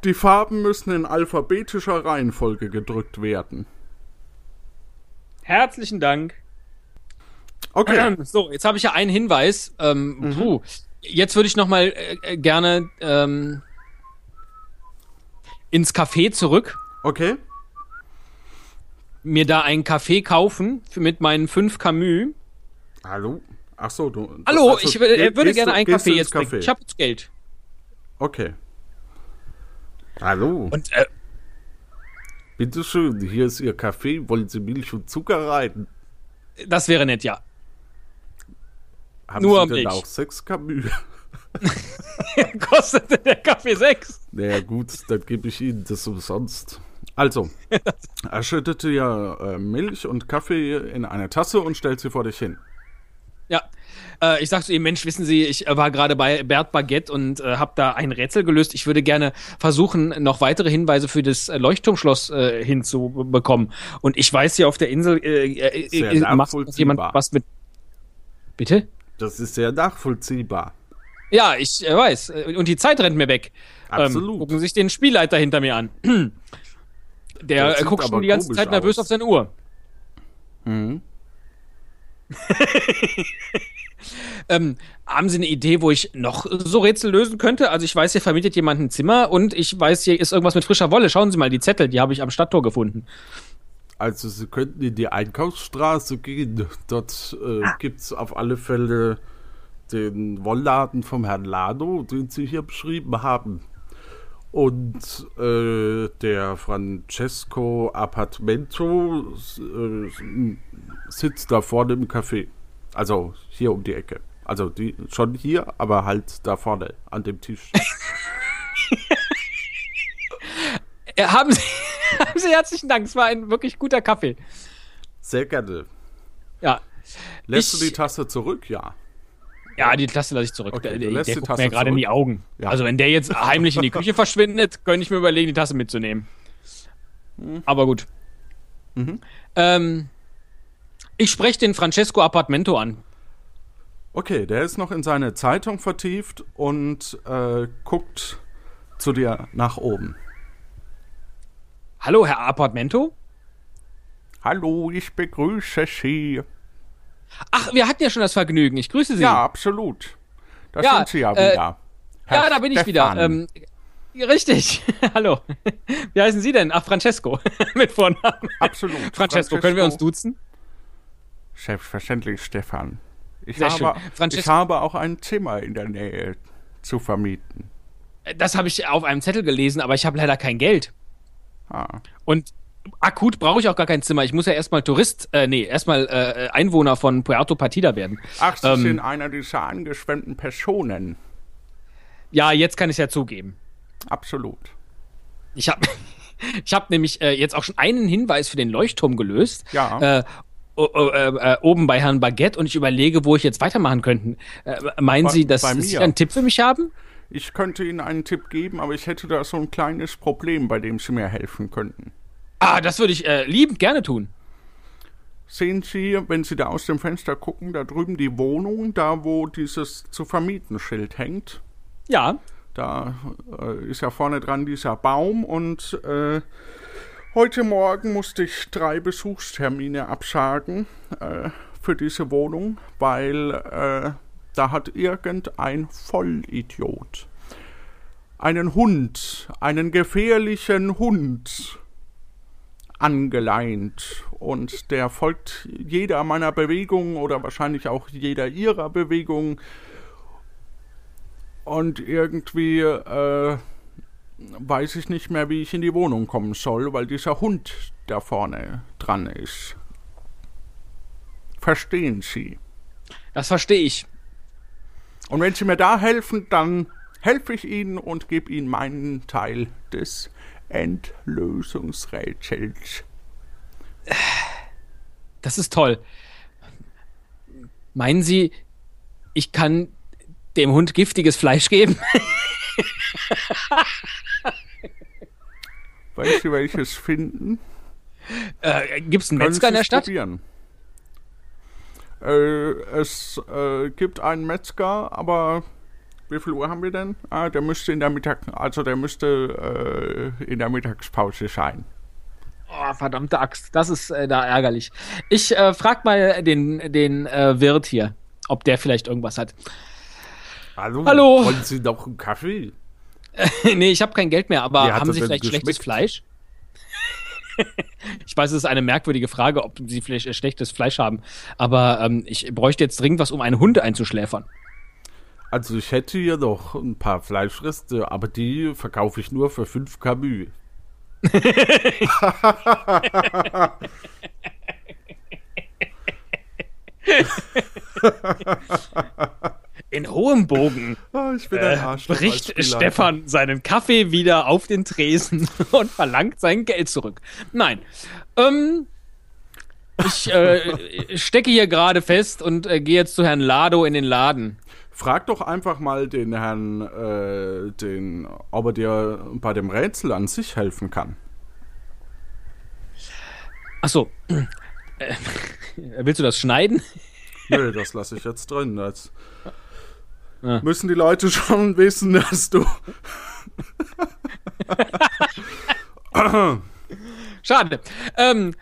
Die Farben müssen in alphabetischer Reihenfolge gedrückt werden. Herzlichen Dank. Okay. So, jetzt habe ich ja einen Hinweis. Ähm, puh. Jetzt würde ich noch mal äh, äh, gerne ähm, ins Café zurück, Okay. Mir da einen Kaffee kaufen für, mit meinen fünf Camus. Hallo? Ach so, du. Hallo, also, ich äh, würde gerne du- einen Kaffee jetzt trinken. Ich habe jetzt Geld. Okay. Hallo. Und äh, Bitte schön, hier ist Ihr Kaffee. Wollen Sie Milch und Zucker rein? das wäre nett, ja. Haben Nur Sie denn Milch. auch sechs Camus? Kostete der Kaffee sechs. Naja gut, dann gebe ich Ihnen das umsonst. Also, er schüttete ja äh, Milch und Kaffee in eine Tasse und stellt sie vor dich hin. Ja. Äh, ich sag zu ihm, Mensch, wissen Sie, ich war gerade bei Bert Baguette und äh, habe da ein Rätsel gelöst. Ich würde gerne versuchen, noch weitere Hinweise für das Leuchtturmschloss äh, hinzubekommen. Und ich weiß hier auf der Insel äh, äh, macht jemand was mit. Bitte? Das ist sehr nachvollziehbar. Ja, ich äh, weiß. Und die Zeit rennt mir weg. Absolut. Ähm, gucken sich den Spielleiter hinter mir an. Der guckt schon die ganze Zeit nervös aus. auf seine Uhr. Mhm. ähm, haben Sie eine Idee, wo ich noch so Rätsel lösen könnte? Also ich weiß, hier vermietet jemand ein Zimmer und ich weiß, hier ist irgendwas mit frischer Wolle. Schauen Sie mal, die Zettel, die habe ich am Stadttor gefunden. Also Sie könnten in die Einkaufsstraße gehen. Dort äh, ah. gibt es auf alle Fälle den Wollladen vom Herrn Lado, den Sie hier beschrieben haben. Und äh, der Francesco Appartamento äh, sitzt da vorne im Café. Also hier um die Ecke. Also die schon hier, aber halt da vorne an dem Tisch. haben, Sie, haben Sie herzlichen Dank. Es war ein wirklich guter Kaffee. Sehr gerne. Ja. Lässt ich, du die Tasse zurück? Ja. Ja, die Tasse lasse ich zurück. Okay, der, der guckt mir gerade in die Augen. Ja. Also wenn der jetzt heimlich in die Küche verschwindet, könnte ich mir überlegen, die Tasse mitzunehmen. Mhm. Aber gut. Mhm. Ähm, ich spreche den Francesco Appartamento an. Okay, der ist noch in seine Zeitung vertieft und äh, guckt zu dir nach oben. Hallo, Herr Appartamento? Hallo, ich begrüße Sie. Ach, wir hatten ja schon das Vergnügen. Ich grüße Sie. Ja, absolut. Da ja, sind Sie ja äh, wieder. Herr ja, da bin ich wieder. Ähm, richtig. Hallo. Wie heißen Sie denn? Ach, Francesco. Mit Vornamen. Absolut. Francesco, Francesco, können wir uns duzen? Selbstverständlich, Stefan. Ich habe, ich habe auch ein Zimmer in der Nähe zu vermieten. Das habe ich auf einem Zettel gelesen, aber ich habe leider kein Geld. Ah. Und akut brauche ich auch gar kein Zimmer. Ich muss ja erstmal Tourist, äh, nee, erstmal äh, Einwohner von Puerto Partida werden. Ach, Sie ähm, sind einer dieser angeschwemmten Personen. Ja, jetzt kann ich es ja zugeben. Absolut. Ich habe ich hab nämlich äh, jetzt auch schon einen Hinweis für den Leuchtturm gelöst. Ja. Äh, äh, oben bei Herrn Baguette und ich überlege, wo ich jetzt weitermachen könnte. Äh, meinen bei, Sie, dass Sie einen Tipp für mich haben? Ich könnte Ihnen einen Tipp geben, aber ich hätte da so ein kleines Problem, bei dem Sie mir helfen könnten. Ah, das würde ich äh, liebend gerne tun. Sehen Sie, wenn Sie da aus dem Fenster gucken, da drüben die Wohnung, da wo dieses zu vermieten Schild hängt? Ja. Da äh, ist ja vorne dran dieser Baum und äh, heute Morgen musste ich drei Besuchstermine absagen äh, für diese Wohnung, weil äh, da hat irgendein Vollidiot einen Hund, einen gefährlichen Hund angeleint und der folgt jeder meiner Bewegungen oder wahrscheinlich auch jeder ihrer Bewegungen und irgendwie äh, weiß ich nicht mehr, wie ich in die Wohnung kommen soll, weil dieser Hund da vorne dran ist. Verstehen Sie? Das verstehe ich. Und wenn Sie mir da helfen, dann helfe ich Ihnen und gebe Ihnen meinen Teil des Endlösungsrätsels. Das ist toll. Meinen Sie, ich kann dem Hund giftiges Fleisch geben? Wenn Sie welches finden? Äh, Gibt es einen Metzger in der Stadt? Probieren. Äh, es äh, gibt einen Metzger, aber wie viel Uhr haben wir denn? Ah, der müsste in der Mittag, also der müsste äh, in der Mittagspause sein. Oh, verdammte Axt, das ist äh, da ärgerlich. Ich äh, frag mal den, den äh, Wirt hier, ob der vielleicht irgendwas hat. Hallo? Hallo? Wollen Sie noch einen Kaffee? nee, ich habe kein Geld mehr, aber haben Sie vielleicht schlechtes Fleisch? ich weiß, es ist eine merkwürdige Frage, ob Sie vielleicht äh, schlechtes Fleisch haben, aber ähm, ich bräuchte jetzt dringend was, um einen Hund einzuschläfern. Also ich hätte hier noch ein paar Fleischreste, aber die verkaufe ich nur für 5 Camus. In hohem Bogen oh, äh, bricht Stefan seinen Kaffee wieder auf den Tresen und verlangt sein Geld zurück. Nein. Ähm, Ich äh, stecke hier gerade fest und äh, gehe jetzt zu Herrn Lado in den Laden. Frag doch einfach mal den Herrn, äh, den, ob er dir bei dem Rätsel an sich helfen kann. Ach so. Äh, willst du das schneiden? Nö, das lasse ich jetzt drin. Das ja. müssen die Leute schon wissen, dass du. Schade. Ähm,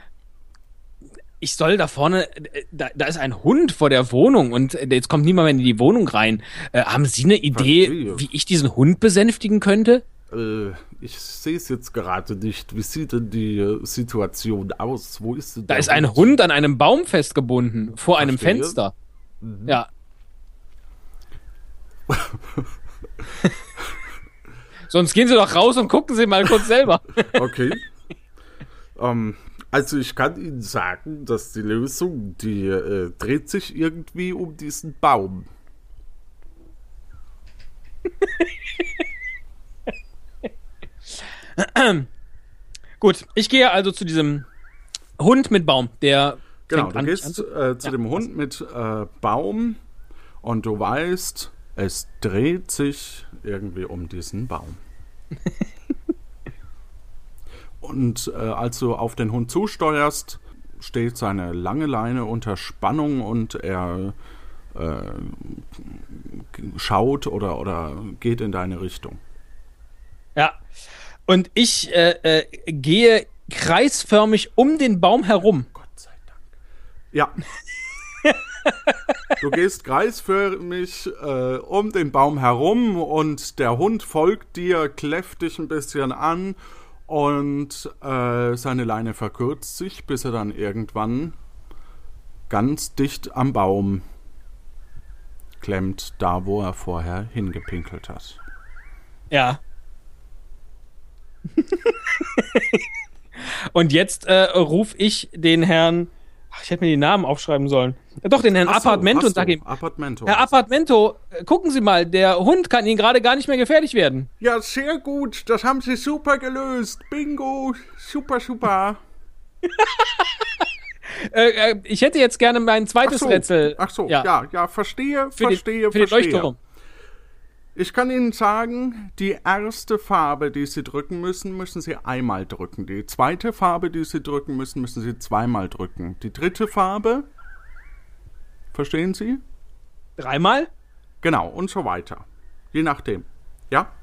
ich soll da vorne, da, da, ist ein Hund vor der Wohnung und jetzt kommt niemand mehr in die Wohnung rein. Äh, haben Sie eine Idee, wie ich diesen Hund besänftigen könnte? Äh, ich sehe es jetzt gerade nicht. Wie sieht denn die äh, Situation aus? Wo ist denn Da ist Hund? ein Hund an einem Baum festgebunden, vor Verstehe. einem Fenster. Mhm. Ja. Sonst gehen Sie doch raus und gucken Sie mal kurz selber. okay. Ähm, also ich kann Ihnen sagen, dass die Lösung, die äh, dreht sich irgendwie um diesen Baum. Gut, ich gehe also zu diesem Hund mit Baum, der. Genau, du gehst äh, zu ja. dem Hund mit äh, Baum und du weißt, es dreht sich irgendwie um diesen Baum. Und äh, als du auf den Hund zusteuerst, steht seine lange Leine unter Spannung und er äh, schaut oder, oder geht in deine Richtung. Ja. Und ich äh, äh, gehe kreisförmig um den Baum herum. Gott sei Dank. Ja. du gehst kreisförmig äh, um den Baum herum und der Hund folgt dir, kläfft dich ein bisschen an und äh, seine Leine verkürzt sich, bis er dann irgendwann ganz dicht am Baum klemmt, da wo er vorher hingepinkelt hat. Ja. und jetzt äh, rufe ich den Herrn Ach, ich hätte mir die Namen aufschreiben sollen. Ja, doch, den Herrn so, Appartamento und sag ihm. Appartamento. Herr Appartamento, äh, gucken Sie mal, der Hund kann Ihnen gerade gar nicht mehr gefährlich werden. Ja, sehr gut. Das haben Sie super gelöst. Bingo. Super, super. äh, äh, ich hätte jetzt gerne mein zweites Ach so. Rätsel. Ach so, ja, ja, ja verstehe, für verstehe, den, für verstehe. Den Leuchtturm. Ich kann Ihnen sagen, die erste Farbe, die Sie drücken müssen, müssen Sie einmal drücken. Die zweite Farbe, die Sie drücken müssen, müssen Sie zweimal drücken. Die dritte Farbe, verstehen Sie? Dreimal? Genau, und so weiter. Je nachdem. Ja?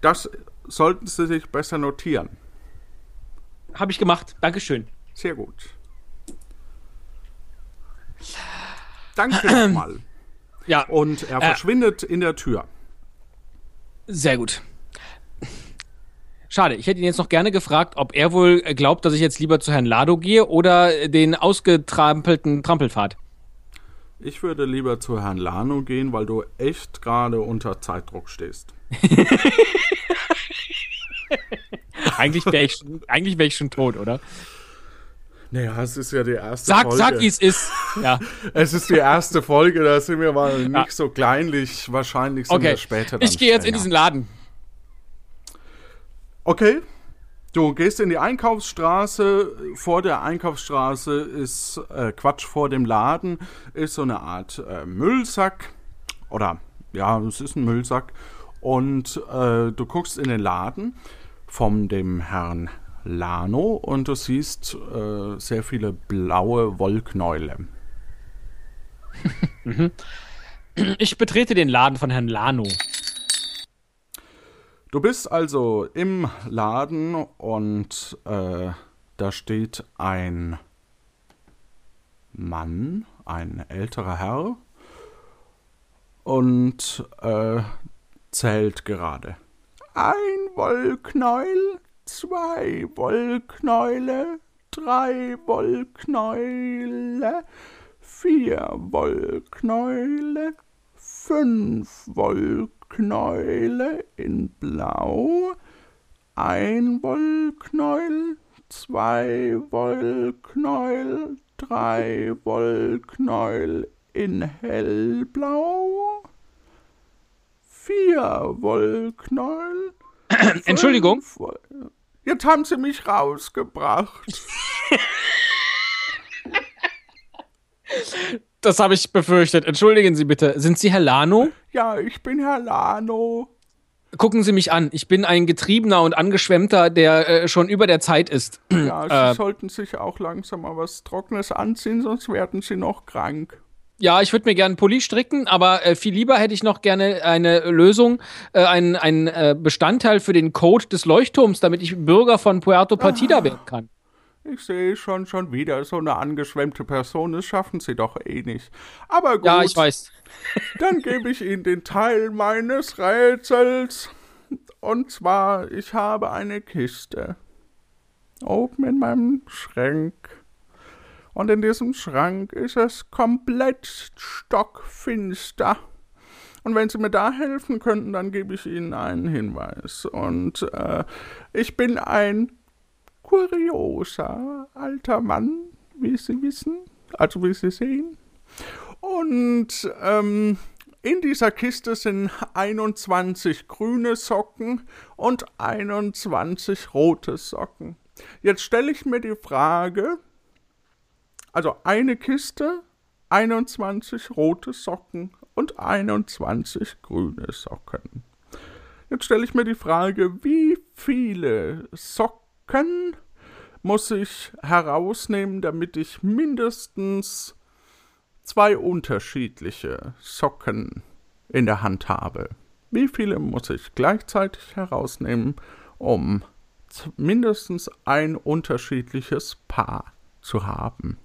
Das sollten Sie sich besser notieren. Habe ich gemacht. Dankeschön. Sehr gut. Danke nochmal. Ja. Und er äh, verschwindet in der Tür. Sehr gut. Schade, ich hätte ihn jetzt noch gerne gefragt, ob er wohl glaubt, dass ich jetzt lieber zu Herrn Lado gehe oder den ausgetrampelten Trampelpfad. Ich würde lieber zu Herrn Lano gehen, weil du echt gerade unter Zeitdruck stehst. eigentlich wäre ich, wär ich schon tot, oder? Naja, es ist ja die erste sag, Folge. Sag, es ist. Ja. es ist die erste Folge, da sind wir mal ja. nicht so kleinlich. Wahrscheinlich sind okay. wir später Ich gehe jetzt in diesen Laden. Okay. Du gehst in die Einkaufsstraße. Vor der Einkaufsstraße ist äh, Quatsch, vor dem Laden ist so eine Art äh, Müllsack. Oder ja, es ist ein Müllsack. Und äh, du guckst in den Laden von dem Herrn Lano und du siehst äh, sehr viele blaue Wollknäule. Mhm. ich betrete den Laden von Herrn Lano. Du bist also im Laden und äh, da steht ein Mann, ein älterer Herr und äh, zählt gerade. Ein Wollknäuel, zwei Wollknäule, drei Wollknäule, vier Wollknäule, fünf Wollknäule in Blau, ein Wollknäuel, zwei Wollknäuel, drei Wollknäuel in Hellblau, vier Wollknäuel, Entschuldigung. Jetzt haben sie mich rausgebracht. Das habe ich befürchtet. Entschuldigen Sie bitte. Sind Sie Herr Lano? Ja, ich bin Herr Lano. Gucken Sie mich an. Ich bin ein Getriebener und Angeschwemmter, der äh, schon über der Zeit ist. Ja, Sie äh, sollten sich auch langsam mal was Trockenes anziehen, sonst werden Sie noch krank. Ja, ich würde mir gerne einen Pulli stricken, aber äh, viel lieber hätte ich noch gerne eine Lösung, äh, ein, ein äh, Bestandteil für den Code des Leuchtturms, damit ich Bürger von Puerto Partida ah. werden kann. Ich sehe schon, schon wieder so eine angeschwemmte Person. Das schaffen sie doch eh nicht. Aber gut. Ja, ich weiß. dann gebe ich Ihnen den Teil meines Rätsels. Und zwar, ich habe eine Kiste. Oben in meinem Schrank. Und in diesem Schrank ist es komplett stockfinster. Und wenn Sie mir da helfen könnten, dann gebe ich Ihnen einen Hinweis. Und äh, ich bin ein kurioser alter Mann, wie Sie wissen, also wie Sie sehen. Und ähm, in dieser Kiste sind 21 grüne Socken und 21 rote Socken. Jetzt stelle ich mir die Frage, also eine Kiste, 21 rote Socken und 21 grüne Socken. Jetzt stelle ich mir die Frage, wie viele Socken muss ich herausnehmen, damit ich mindestens zwei unterschiedliche Socken in der Hand habe. Wie viele muss ich gleichzeitig herausnehmen, um mindestens ein unterschiedliches Paar zu haben?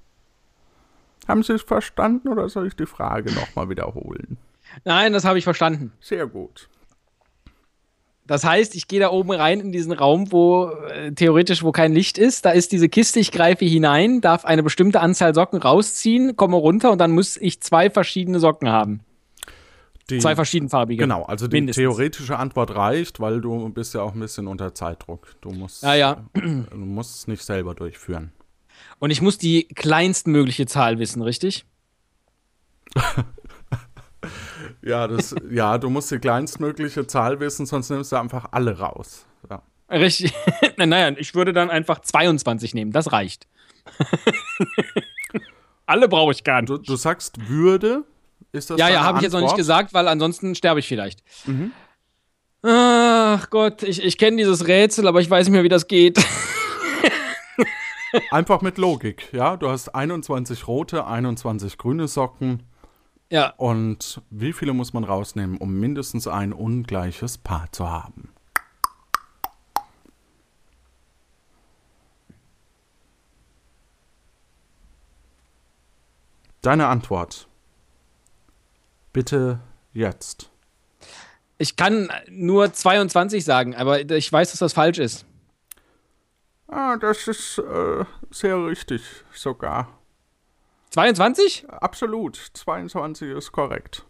Haben Sie es verstanden oder soll ich die Frage nochmal wiederholen? Nein, das habe ich verstanden. Sehr gut. Das heißt, ich gehe da oben rein in diesen Raum, wo äh, theoretisch, wo kein Licht ist. Da ist diese Kiste, ich greife hinein, darf eine bestimmte Anzahl Socken rausziehen, komme runter und dann muss ich zwei verschiedene Socken haben. Die, zwei verschiedenfarbige. Genau, also die mindestens. theoretische Antwort reicht, weil du bist ja auch ein bisschen unter Zeitdruck. Du musst, ja, ja. du musst es nicht selber durchführen. Und ich muss die kleinstmögliche Zahl wissen, richtig? Ja, das, ja, du musst die kleinstmögliche Zahl wissen, sonst nimmst du einfach alle raus. Ja. Richtig. naja, ich würde dann einfach 22 nehmen, das reicht. alle brauche ich gar nicht. Du, du, sagst Würde? Ist das ja, ja, habe ich jetzt noch nicht gesagt, weil ansonsten sterbe ich vielleicht. Mhm. Ach Gott, ich, ich kenne dieses Rätsel, aber ich weiß nicht mehr, wie das geht. Einfach mit Logik, ja. Du hast 21 rote, 21 grüne Socken. Ja. Und wie viele muss man rausnehmen, um mindestens ein ungleiches Paar zu haben? Deine Antwort. Bitte jetzt. Ich kann nur 22 sagen, aber ich weiß, dass das falsch ist. Ah, das ist äh, sehr richtig sogar. 22? Absolut, 22 ist korrekt.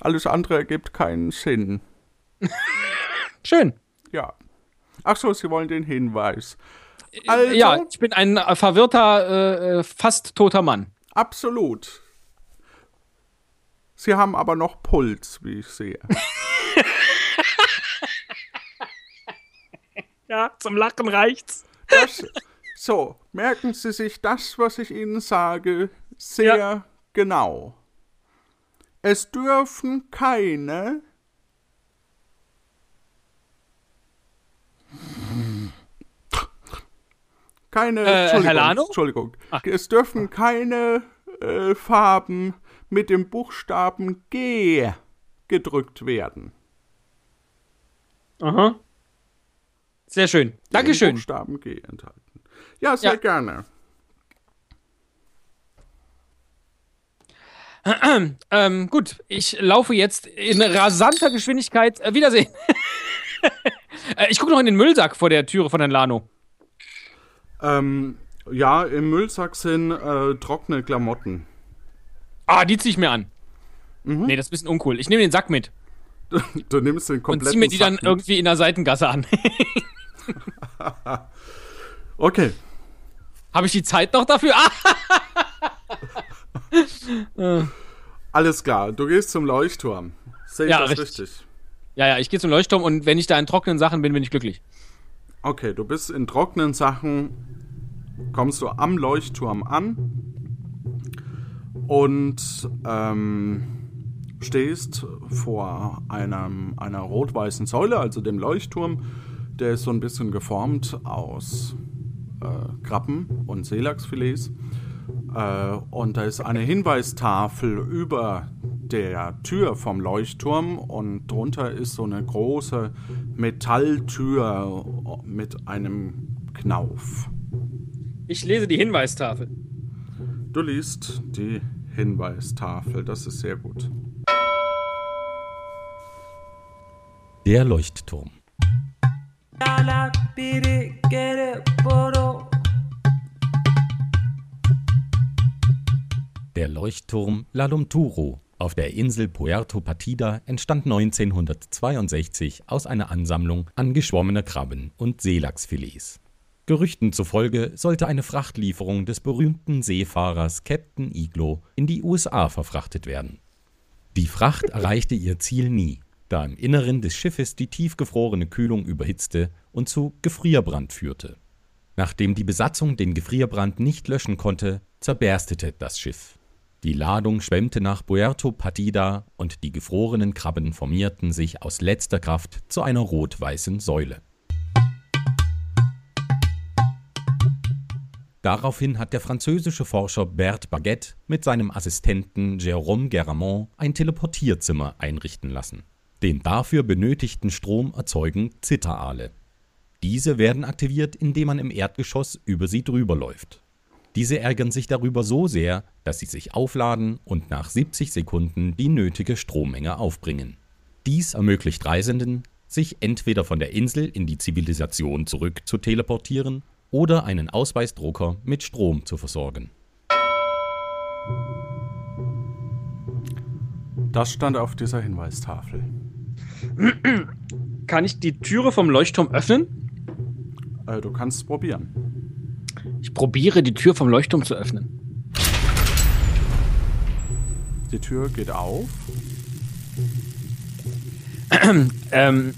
Alles andere ergibt keinen Sinn. Schön. Ja. Ach so, Sie wollen den Hinweis. Also, ja, ich bin ein äh, verwirrter, äh, fast toter Mann. Absolut. Sie haben aber noch Puls, wie ich sehe. ja, zum Lachen reicht's. Das, so, merken Sie sich das, was ich Ihnen sage, sehr ja. genau. Es dürfen keine keine äh, Entschuldigung, Entschuldigung. es dürfen keine äh, Farben mit dem Buchstaben G gedrückt werden. Aha. Sehr schön. Dankeschön. Buchstaben G enthalten. Ja, sehr ja. gerne. Ähm, gut, ich laufe jetzt in rasanter Geschwindigkeit. Äh, Wiedersehen. äh, ich gucke noch in den Müllsack vor der Türe von Herrn Lano. Ähm, ja, im Müllsack sind äh, trockene Klamotten. Ah, die ziehe ich mir an. Mhm. Nee, das ist ein bisschen uncool. Ich nehme den Sack mit. Du, du nimmst den kompletten Und zieh mir die Sack dann mit. irgendwie in der Seitengasse an. okay. Habe ich die Zeit noch dafür? Alles klar, du gehst zum Leuchtturm. Sehe ich ja, das richtig. richtig? Ja, ja, ich gehe zum Leuchtturm und wenn ich da in trockenen Sachen bin, bin ich glücklich. Okay, du bist in trockenen Sachen, kommst du am Leuchtturm an und ähm, stehst vor einem, einer rot-weißen Säule, also dem Leuchtturm. Der ist so ein bisschen geformt aus äh, Krabben und Seelachsfilets. Äh, und da ist eine Hinweistafel über der Tür vom Leuchtturm und drunter ist so eine große Metalltür mit einem Knauf. Ich lese die Hinweistafel. Du liest die Hinweistafel, das ist sehr gut. Der Leuchtturm. Der Leuchtturm La Lumturo auf der Insel Puerto Partida entstand 1962 aus einer Ansammlung an geschwommener Krabben und Seelachsfilets. Gerüchten zufolge sollte eine Frachtlieferung des berühmten Seefahrers Captain Iglo in die USA verfrachtet werden. Die Fracht erreichte ihr Ziel nie, da im Inneren des Schiffes die tiefgefrorene Kühlung überhitzte und zu Gefrierbrand führte. Nachdem die Besatzung den Gefrierbrand nicht löschen konnte, zerberstete das Schiff. Die Ladung schwemmte nach Puerto Partida und die gefrorenen Krabben formierten sich aus letzter Kraft zu einer rot-weißen Säule. Daraufhin hat der französische Forscher Bert Baguette mit seinem Assistenten Jérôme Garamond ein Teleportierzimmer einrichten lassen. Den dafür benötigten Strom erzeugen Zitteraale. Diese werden aktiviert, indem man im Erdgeschoss über sie drüber läuft. Diese ärgern sich darüber so sehr, dass sie sich aufladen und nach 70 Sekunden die nötige Strommenge aufbringen. Dies ermöglicht Reisenden, sich entweder von der Insel in die Zivilisation zurück zu teleportieren oder einen Ausweisdrucker mit Strom zu versorgen. Das stand auf dieser Hinweistafel. Kann ich die Türe vom Leuchtturm öffnen? Äh, du kannst es probieren. Ich probiere die Tür vom Leuchtturm zu öffnen. Die Tür geht auf. ähm,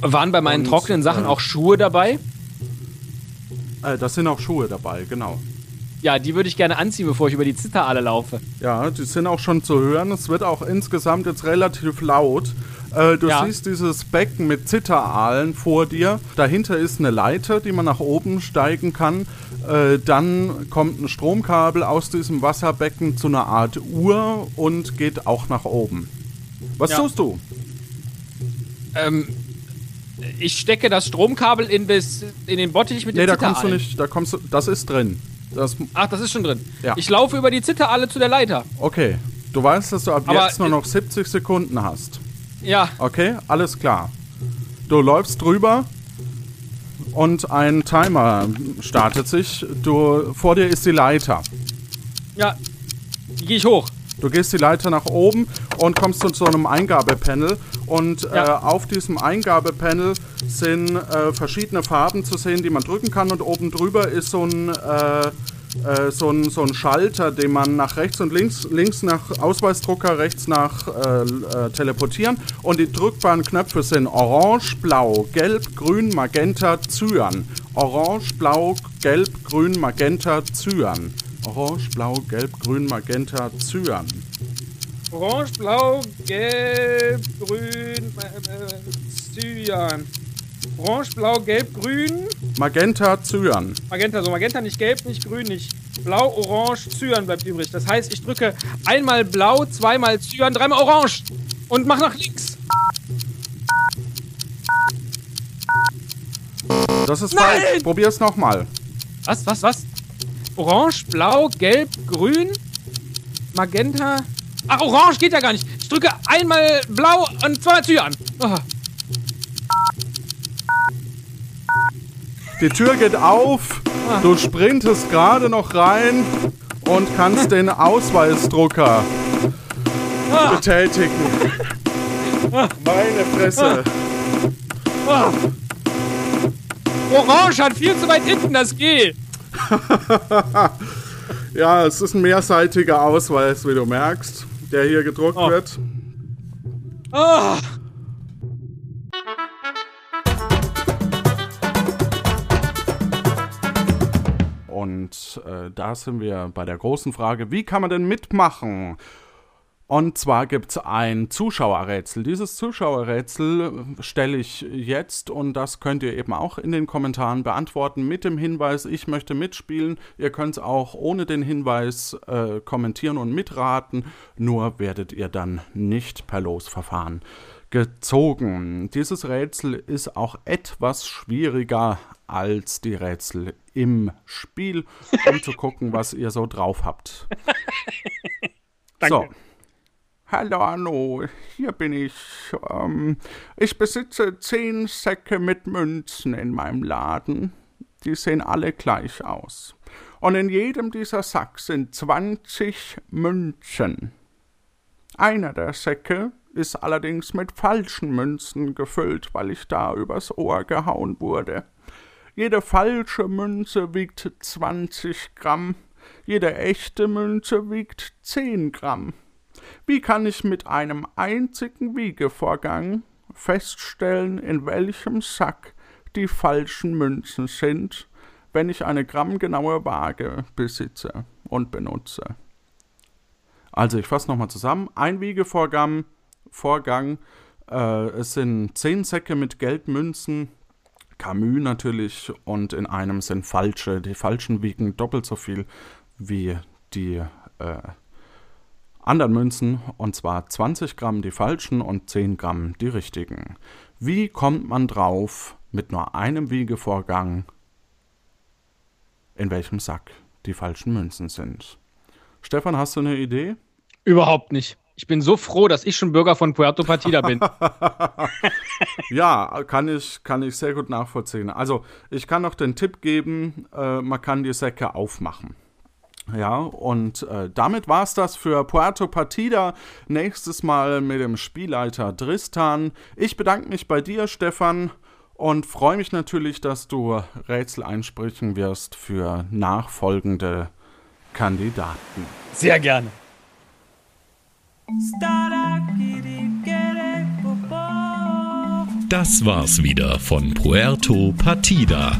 waren bei meinen Und, trockenen Sachen äh, auch Schuhe dabei? Äh, das sind auch Schuhe dabei, genau. Ja, die würde ich gerne anziehen, bevor ich über die Zitteraale laufe. Ja, die sind auch schon zu hören. Es wird auch insgesamt jetzt relativ laut. Äh, du Ja. siehst dieses Becken mit Zitteraalen vor dir. Dahinter ist eine Leiter, die man nach oben steigen kann. Äh, dann kommt ein Stromkabel aus diesem Wasserbecken zu einer Art Uhr und geht auch nach oben. Was Ja. tust du? Ähm, ich stecke das Stromkabel in, das, in den Bottich mit Nee, den da kommst du nicht. Da kommst du. Das ist drin. Das, Ach, das ist schon drin. Ja. Ich laufe über die Zitteraale zu der Leiter. okay. Du weißt, dass du ab Aber, jetzt nur noch 70 Sekunden hast. Ja, Okay, alles klar. Du läufst drüber und ein Timer startet sich. Du, vor dir ist die Leiter. ja. Die gehe ich hoch. Du gehst die Leiter nach oben und kommst zu so einem Eingabepanel. Und Ja. äh, auf diesem Eingabepanel sind äh, verschiedene Farben zu sehen, die man drücken kann. Und oben drüber ist so ein, äh, äh, so ein, so Schalter, den man nach rechts und links, links nach Ausweisdrucker, rechts nach äh, äh, Teleportieren. Und die drückbaren Knöpfe sind Orange, Blau, Gelb, Grün, Magenta, Cyan. Orange, Blau, Gelb, Grün, Magenta, Cyan. Orange, Blau, Gelb, Grün, Magenta, Cyan. Orange, blau, gelb, grün, äh, Cyan. Orange, blau, gelb, grün. Magenta, Cyan. Magenta, so Magenta nicht gelb, nicht grün, nicht blau, orange, Cyan bleibt übrig. Das heißt, ich drücke einmal blau, zweimal Cyan, dreimal orange und mach nach links. Das ist Nein! falsch. Probier's nochmal. Was, was, was? Orange, blau, gelb, grün, Magenta. Ach, orange geht ja gar nicht. Ich drücke einmal blau und zweimal Cyan. Oh. Die Tür geht auf. Du sprintest gerade noch rein und kannst den Ausweisdrucker betätigen. Meine Fresse. Orange hat viel zu weit hinten das G. Ja, es ist ein mehrseitiger Ausweis, wie du merkst, der hier gedruckt Oh. wird. Oh. Und äh, da sind wir bei der großen Frage, wie kann man denn mitmachen? Und zwar gibt es ein Zuschauerrätsel. Dieses Zuschauerrätsel stelle ich jetzt und das könnt ihr eben auch in den Kommentaren beantworten mit dem Hinweis, ich möchte mitspielen. Ihr könnt es auch ohne den Hinweis äh, kommentieren und mitraten, nur werdet ihr dann nicht per Losverfahren gezogen. Dieses Rätsel ist auch etwas schwieriger als die Rätsel im Spiel, um zu gucken, was ihr so drauf habt. Danke. So. Hallo Arno, hier bin ich. Ähm, ich besitze zehn Säcke mit Münzen in meinem Laden. Die sehen alle gleich aus. Und in jedem dieser Sack sind 20 Münzen. Einer der Säcke ist allerdings mit falschen Münzen gefüllt, weil ich da übers Ohr gehauen wurde. Jede falsche Münze wiegt 20 Gramm, jede echte Münze wiegt 10 Gramm. Wie kann ich mit einem einzigen Wiegevorgang feststellen, in welchem Sack die falschen Münzen sind, wenn ich eine grammgenaue Waage besitze und benutze? Also ich fasse nochmal zusammen. Ein Wiegevorgang, Vorgang, äh, es sind zehn Säcke mit Geldmünzen, Camus natürlich, und in einem sind falsche. Die falschen wiegen doppelt so viel wie die äh, anderen Münzen, und zwar 20 Gramm die falschen und 10 Gramm die richtigen. Wie kommt man drauf, mit nur einem Wiegevorgang, in welchem Sack die falschen Münzen sind? Stefan, hast du eine Idee? Überhaupt nicht. Ich bin so froh, dass ich schon Bürger von Puerto Partida bin. ja, kann ich, kann ich sehr gut nachvollziehen. Also, ich kann noch den Tipp geben, äh, man kann die Säcke aufmachen. Ja, und äh, damit war es das für Puerto Partida. Nächstes Mal mit dem Spielleiter Dristan. Ich bedanke mich bei dir, Stefan, und freue mich natürlich, dass du Rätsel einsprechen wirst für nachfolgende Kandidaten. Sehr gerne. Das war's wieder von Puerto Partida.